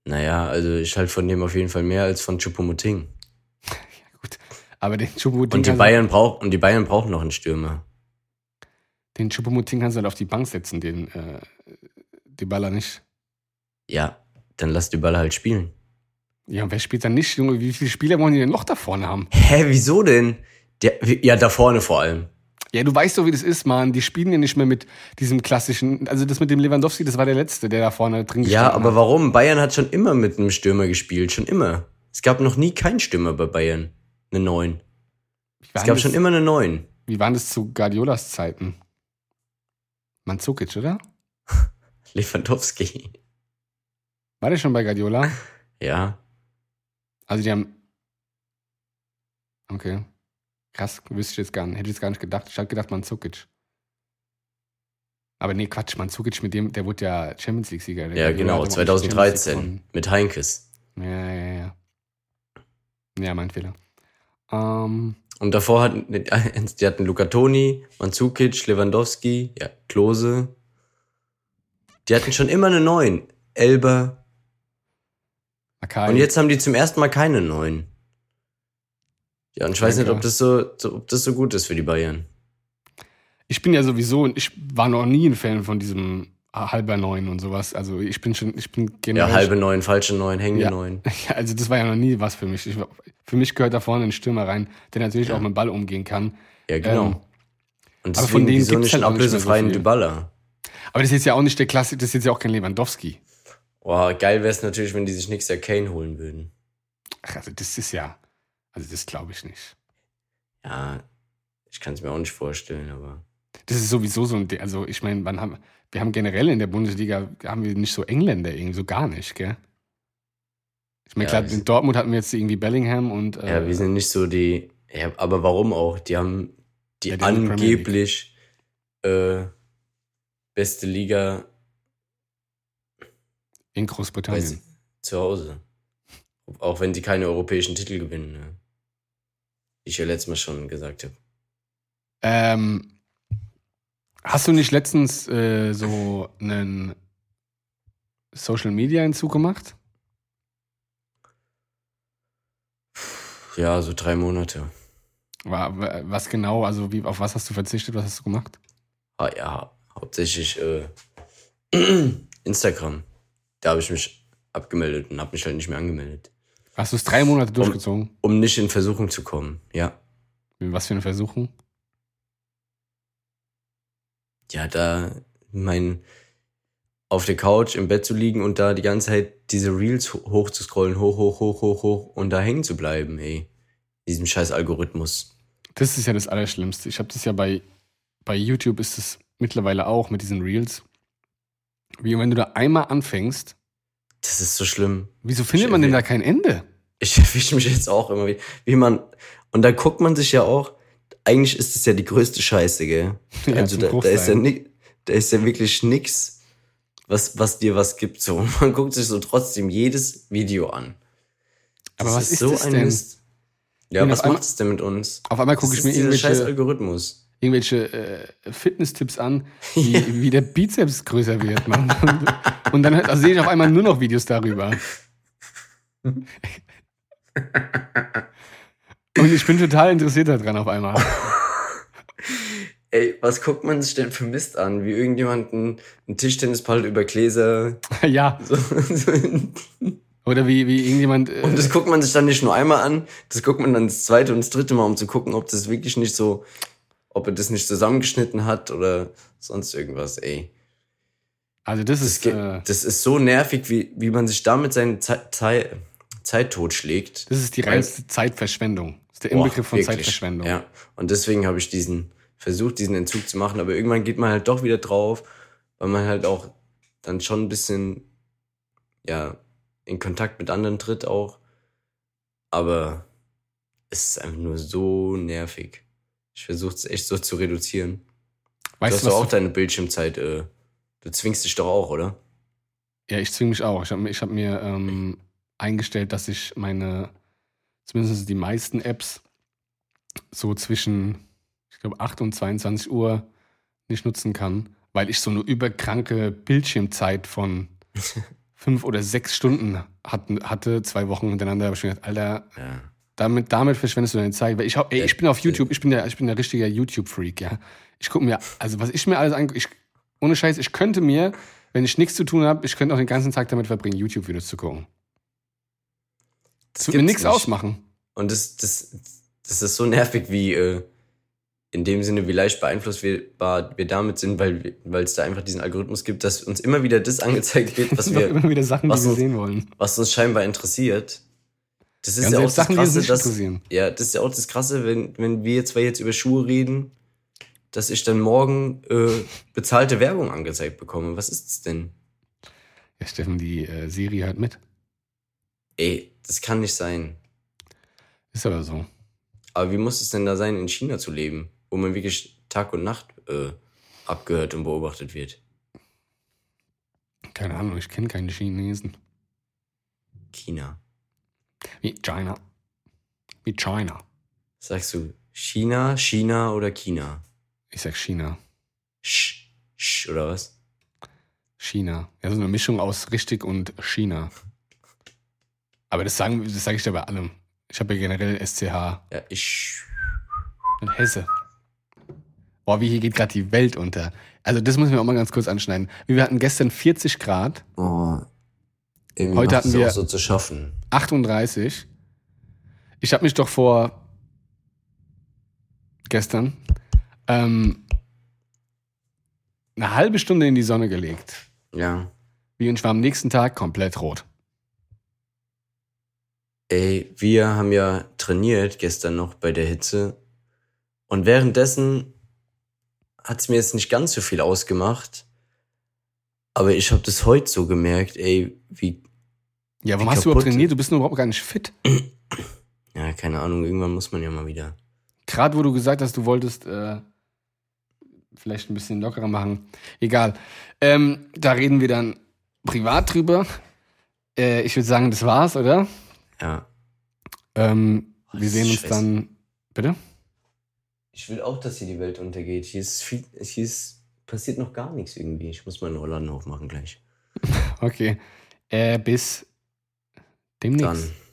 Naja, also ich halt von dem auf jeden Fall mehr als von Choupo-Moting. Ja, gut. Aber den Choupo-Moting Und die Bayern braucht und die Bayern brauchen noch einen Stürmer. den Choupo-Moting kannst du halt auf die Bank setzen, den äh, die Baller nicht. Ja, dann lass Dybala halt spielen. Ja, und wer spielt dann nicht? Junge, wie viele Spieler wollen die denn noch da vorne haben? Hä, wieso denn? Der, ja, da vorne vor allem. Ja, du weißt doch, wie das ist, Mann. Die spielen ja nicht mehr mit diesem klassischen, also das mit dem Lewandowski, das war der Letzte, der da vorne drin Ja, aber hat. warum? Bayern hat schon immer mit einem Stürmer gespielt, schon immer. Es gab noch nie keinen Stürmer bei Bayern. Eine Neun. Es gab das- schon immer eine Neun. Wie waren das zu Guardiolas Zeiten? Manzukic, oder? Lewandowski. War der schon bei Guardiola? Ja. Also die haben. Okay. Krass, wüsste ich jetzt gar nicht. Hätte ich jetzt gar nicht gedacht. Ich hatte gedacht, Manzukic. Aber nee, Quatsch, Manzukic mit dem, der wurde ja Champions League-Sieger. Ja, genau. hat aber auch nicht Champions 2013. League Mit Heinkes. Ja, ja, ja. Ja, mein Fehler. Ähm, Und davor hatten, die hatten Luca Toni, Mandzukic, Lewandowski, ja, Klose. Die hatten schon immer eine Neun. Elber. Akai. Und jetzt haben die zum ersten Mal keine Neun. Ja, und ich weiß Ja, nicht, ob das so, so, ob das so gut ist für die Bayern. Ich bin ja sowieso, ich war noch nie ein Fan von diesem halber Neun und sowas. Also ich bin schon, ich bin Ja, generell. halbe Neun, falsche Neun, hängende Ja. Neun. Ja, also das war ja noch nie was für mich. Ich, für mich gehört da vorne ein Stürmer rein, der natürlich Ja. auch mit dem Ball umgehen kann. Ja, genau. Ähm, und aber deswegen von denen gibt's nicht halt so ablösefreien viel. Dybala? Aber das ist jetzt ja auch nicht der Klasse, das ist jetzt ja auch kein Lewandowski. Boah, geil wäre es natürlich, wenn die sich nächstes Jahr Kane holen würden. Ach, also das ist ja, also das glaube ich nicht. Ja, ich kann es mir auch nicht vorstellen, aber. Das ist sowieso so ein, also ich meine, wann haben, wir haben generell in der Bundesliga, haben wir nicht so Engländer irgendwie, so gar nicht, gell? Ich meine, Ja, klar, in Dortmund hatten wir jetzt irgendwie Bellingham und äh, Ja, wir sind nicht so die. Ja, aber warum auch? Die haben die Ja, die angeblich äh, beste Liga in Großbritannien. si- zu Hause. Auch wenn sie keine europäischen Titel gewinnen. Ne? Wie ich ja letztes Mal schon gesagt habe. Ähm, hast du nicht letztens äh, so einen Social Media Hinzug gemacht? Ja, so drei Monate. Was genau, also wie, auf was hast du verzichtet, was hast du gemacht? Ah, ja, hauptsächlich äh, Instagram. Da habe ich mich abgemeldet und habe mich halt nicht mehr angemeldet. Hast du es drei Monate durchgezogen? Um nicht in Versuchung zu kommen. Ja. Was für eine Versuchung? Ja, da mein auf der Couch im Bett zu liegen und da die ganze Zeit diese Reels ho- hoch zu scrollen, hoch, hoch, hoch, hoch, hoch und da hängen zu bleiben, ey. Diesem scheiß Algorithmus. Das ist ja das Allerschlimmste. Ich habe das ja bei, bei YouTube ist es mittlerweile auch mit diesen Reels. Wie wenn du da einmal anfängst, Das ist so schlimm. wieso findet Ich man denn da kein Ende? Ich erwische mich jetzt auch immer wieder, wie man, und da guckt man sich ja auch, eigentlich ist es ja die größte Scheiße, gell? Ja, also da, da ist ja ni, da ist ja wirklich nix, was, was dir was gibt, so. Und Man guckt sich so trotzdem jedes Video an. Aber was ist das denn? Mist. Ja, was macht es denn mit uns? Auf einmal gucke Das ich mir ist dieser scheiß irgendwelche, Algorithmus. Irgendwelche äh, Fitness-Tipps an, wie, wie der Bizeps größer wird. Mann. Und, und dann also sehe ich auf einmal nur noch Videos darüber. Und ich bin total interessiert daran auf einmal. Ey, was guckt man sich denn für Mist an? Wie irgendjemand einen, einen Tischtennisball über Gläser. ja, So, so. oder wie, wie irgendjemand. Äh, Und das guckt man sich dann nicht nur einmal an, das guckt man dann das zweite und das dritte Mal, um zu gucken, ob das wirklich nicht so, ob er das nicht zusammengeschnitten hat oder sonst irgendwas, ey. also, das ist. Äh, das ist so nervig, wie, wie man sich damit seine Zeit, Zeit, Zeit totschlägt. das ist die reinste Zeitverschwendung. Das ist der Boah, Inbegriff von wirklich. Zeitverschwendung. Ja, und deswegen habe ich diesen, versucht, diesen Entzug zu machen, aber irgendwann geht man halt doch wieder drauf, weil man halt auch dann schon ein bisschen, ja, in Kontakt mit anderen tritt auch. Aber es ist einfach nur so nervig. Ich versuche es echt so zu reduzieren. Weißt du hast du, auch du, deine Bildschirmzeit, äh, du zwingst dich doch auch, oder? Ja, ich zwinge mich auch. Ich habe hab mir ähm, eingestellt, dass ich meine, zumindest die meisten Apps, so zwischen, ich glaube, 8 und 22 Uhr nicht nutzen kann, weil ich so eine überkranke Bildschirmzeit von fünf oder sechs Stunden hatten, hatte, zwei Wochen hintereinander. habe ich mir gedacht, Alter, Ja. Damit, damit verschwendest du deine Zeit. Weil ich, ey, ich bin auf YouTube, ich bin der, ich bin der richtige YouTube-Freak, ja. Ich gucke mir, also was ich mir alles angucke, ich, ohne Scheiß, ich könnte mir, wenn ich nichts zu tun habe, ich könnte auch den ganzen Tag damit verbringen, YouTube-Videos zu gucken. Das wird mir nichts nicht. ausmachen. Und das, das, das ist so nervig, wie äh, in dem Sinne, wie leicht beeinflussbar wir damit sind, weil wir- es da einfach diesen Algorithmus gibt, dass uns immer wieder das angezeigt wird, Das was wir, immer wieder Sachen, was wir uns- sehen wollen. was uns scheinbar interessiert. Das ist Ja, ja, auch das Sachen, uns Krasse, dass, ja, das ist ja auch das Krasse, wenn, wenn wir zwei jetzt über Schuhe reden, dass ich dann morgen äh, bezahlte Werbung angezeigt bekomme. Was ist das denn? Ja, Steffen, die äh, Siri hört mit. Ey, das kann nicht sein. Ist aber so. Aber wie muss es denn da sein, in China zu leben, wo man wirklich Tag und Nacht äh, abgehört und beobachtet wird? Keine Ahnung, ich kenne keine Chinesen. China. Wie China. Wie China. Sagst du China, China oder China? Ich sag China. Sch, sch oder was? China. Ja, so eine Mischung aus richtig und China. Aber das sagen, das sage ich dir bei allem. Ich habe ja generell SCH Ja, ich. und Hesse. Boah, wie hier geht gerade die Welt unter. Also das müssen wir auch mal ganz kurz anschneiden. Wir hatten gestern 40 Grad, Oh. Irgendwie Heute hatten wir- auch so zu schaffen. 38. Ich habe mich doch vor gestern ähm, eine halbe Stunde in die Sonne gelegt. Ja. Wie und ich war am nächsten Tag komplett rot. Ey, wir haben ja trainiert gestern noch bei der Hitze. Und währenddessen hat es mir jetzt nicht ganz so viel ausgemacht. Aber ich habe das heute so gemerkt, ey, wie. Ja, warum hast du überhaupt trainiert? Du bist nur überhaupt gar nicht fit. Ja, keine Ahnung, irgendwann muss man ja mal wieder. Gerade wo du gesagt hast, du wolltest äh, vielleicht ein bisschen lockerer machen. Egal. Ähm, da reden wir dann privat drüber. Äh, ich würde sagen, das war's, oder? Ja. Ähm, Oh, wir sehen uns scheiße. dann. Bitte? Ich will auch, dass hier die Welt untergeht. Hier ist viel, hier ist, passiert noch gar nichts irgendwie. Ich muss meinen Rollladen aufmachen gleich. Okay. Äh, bis demnächst. Dann.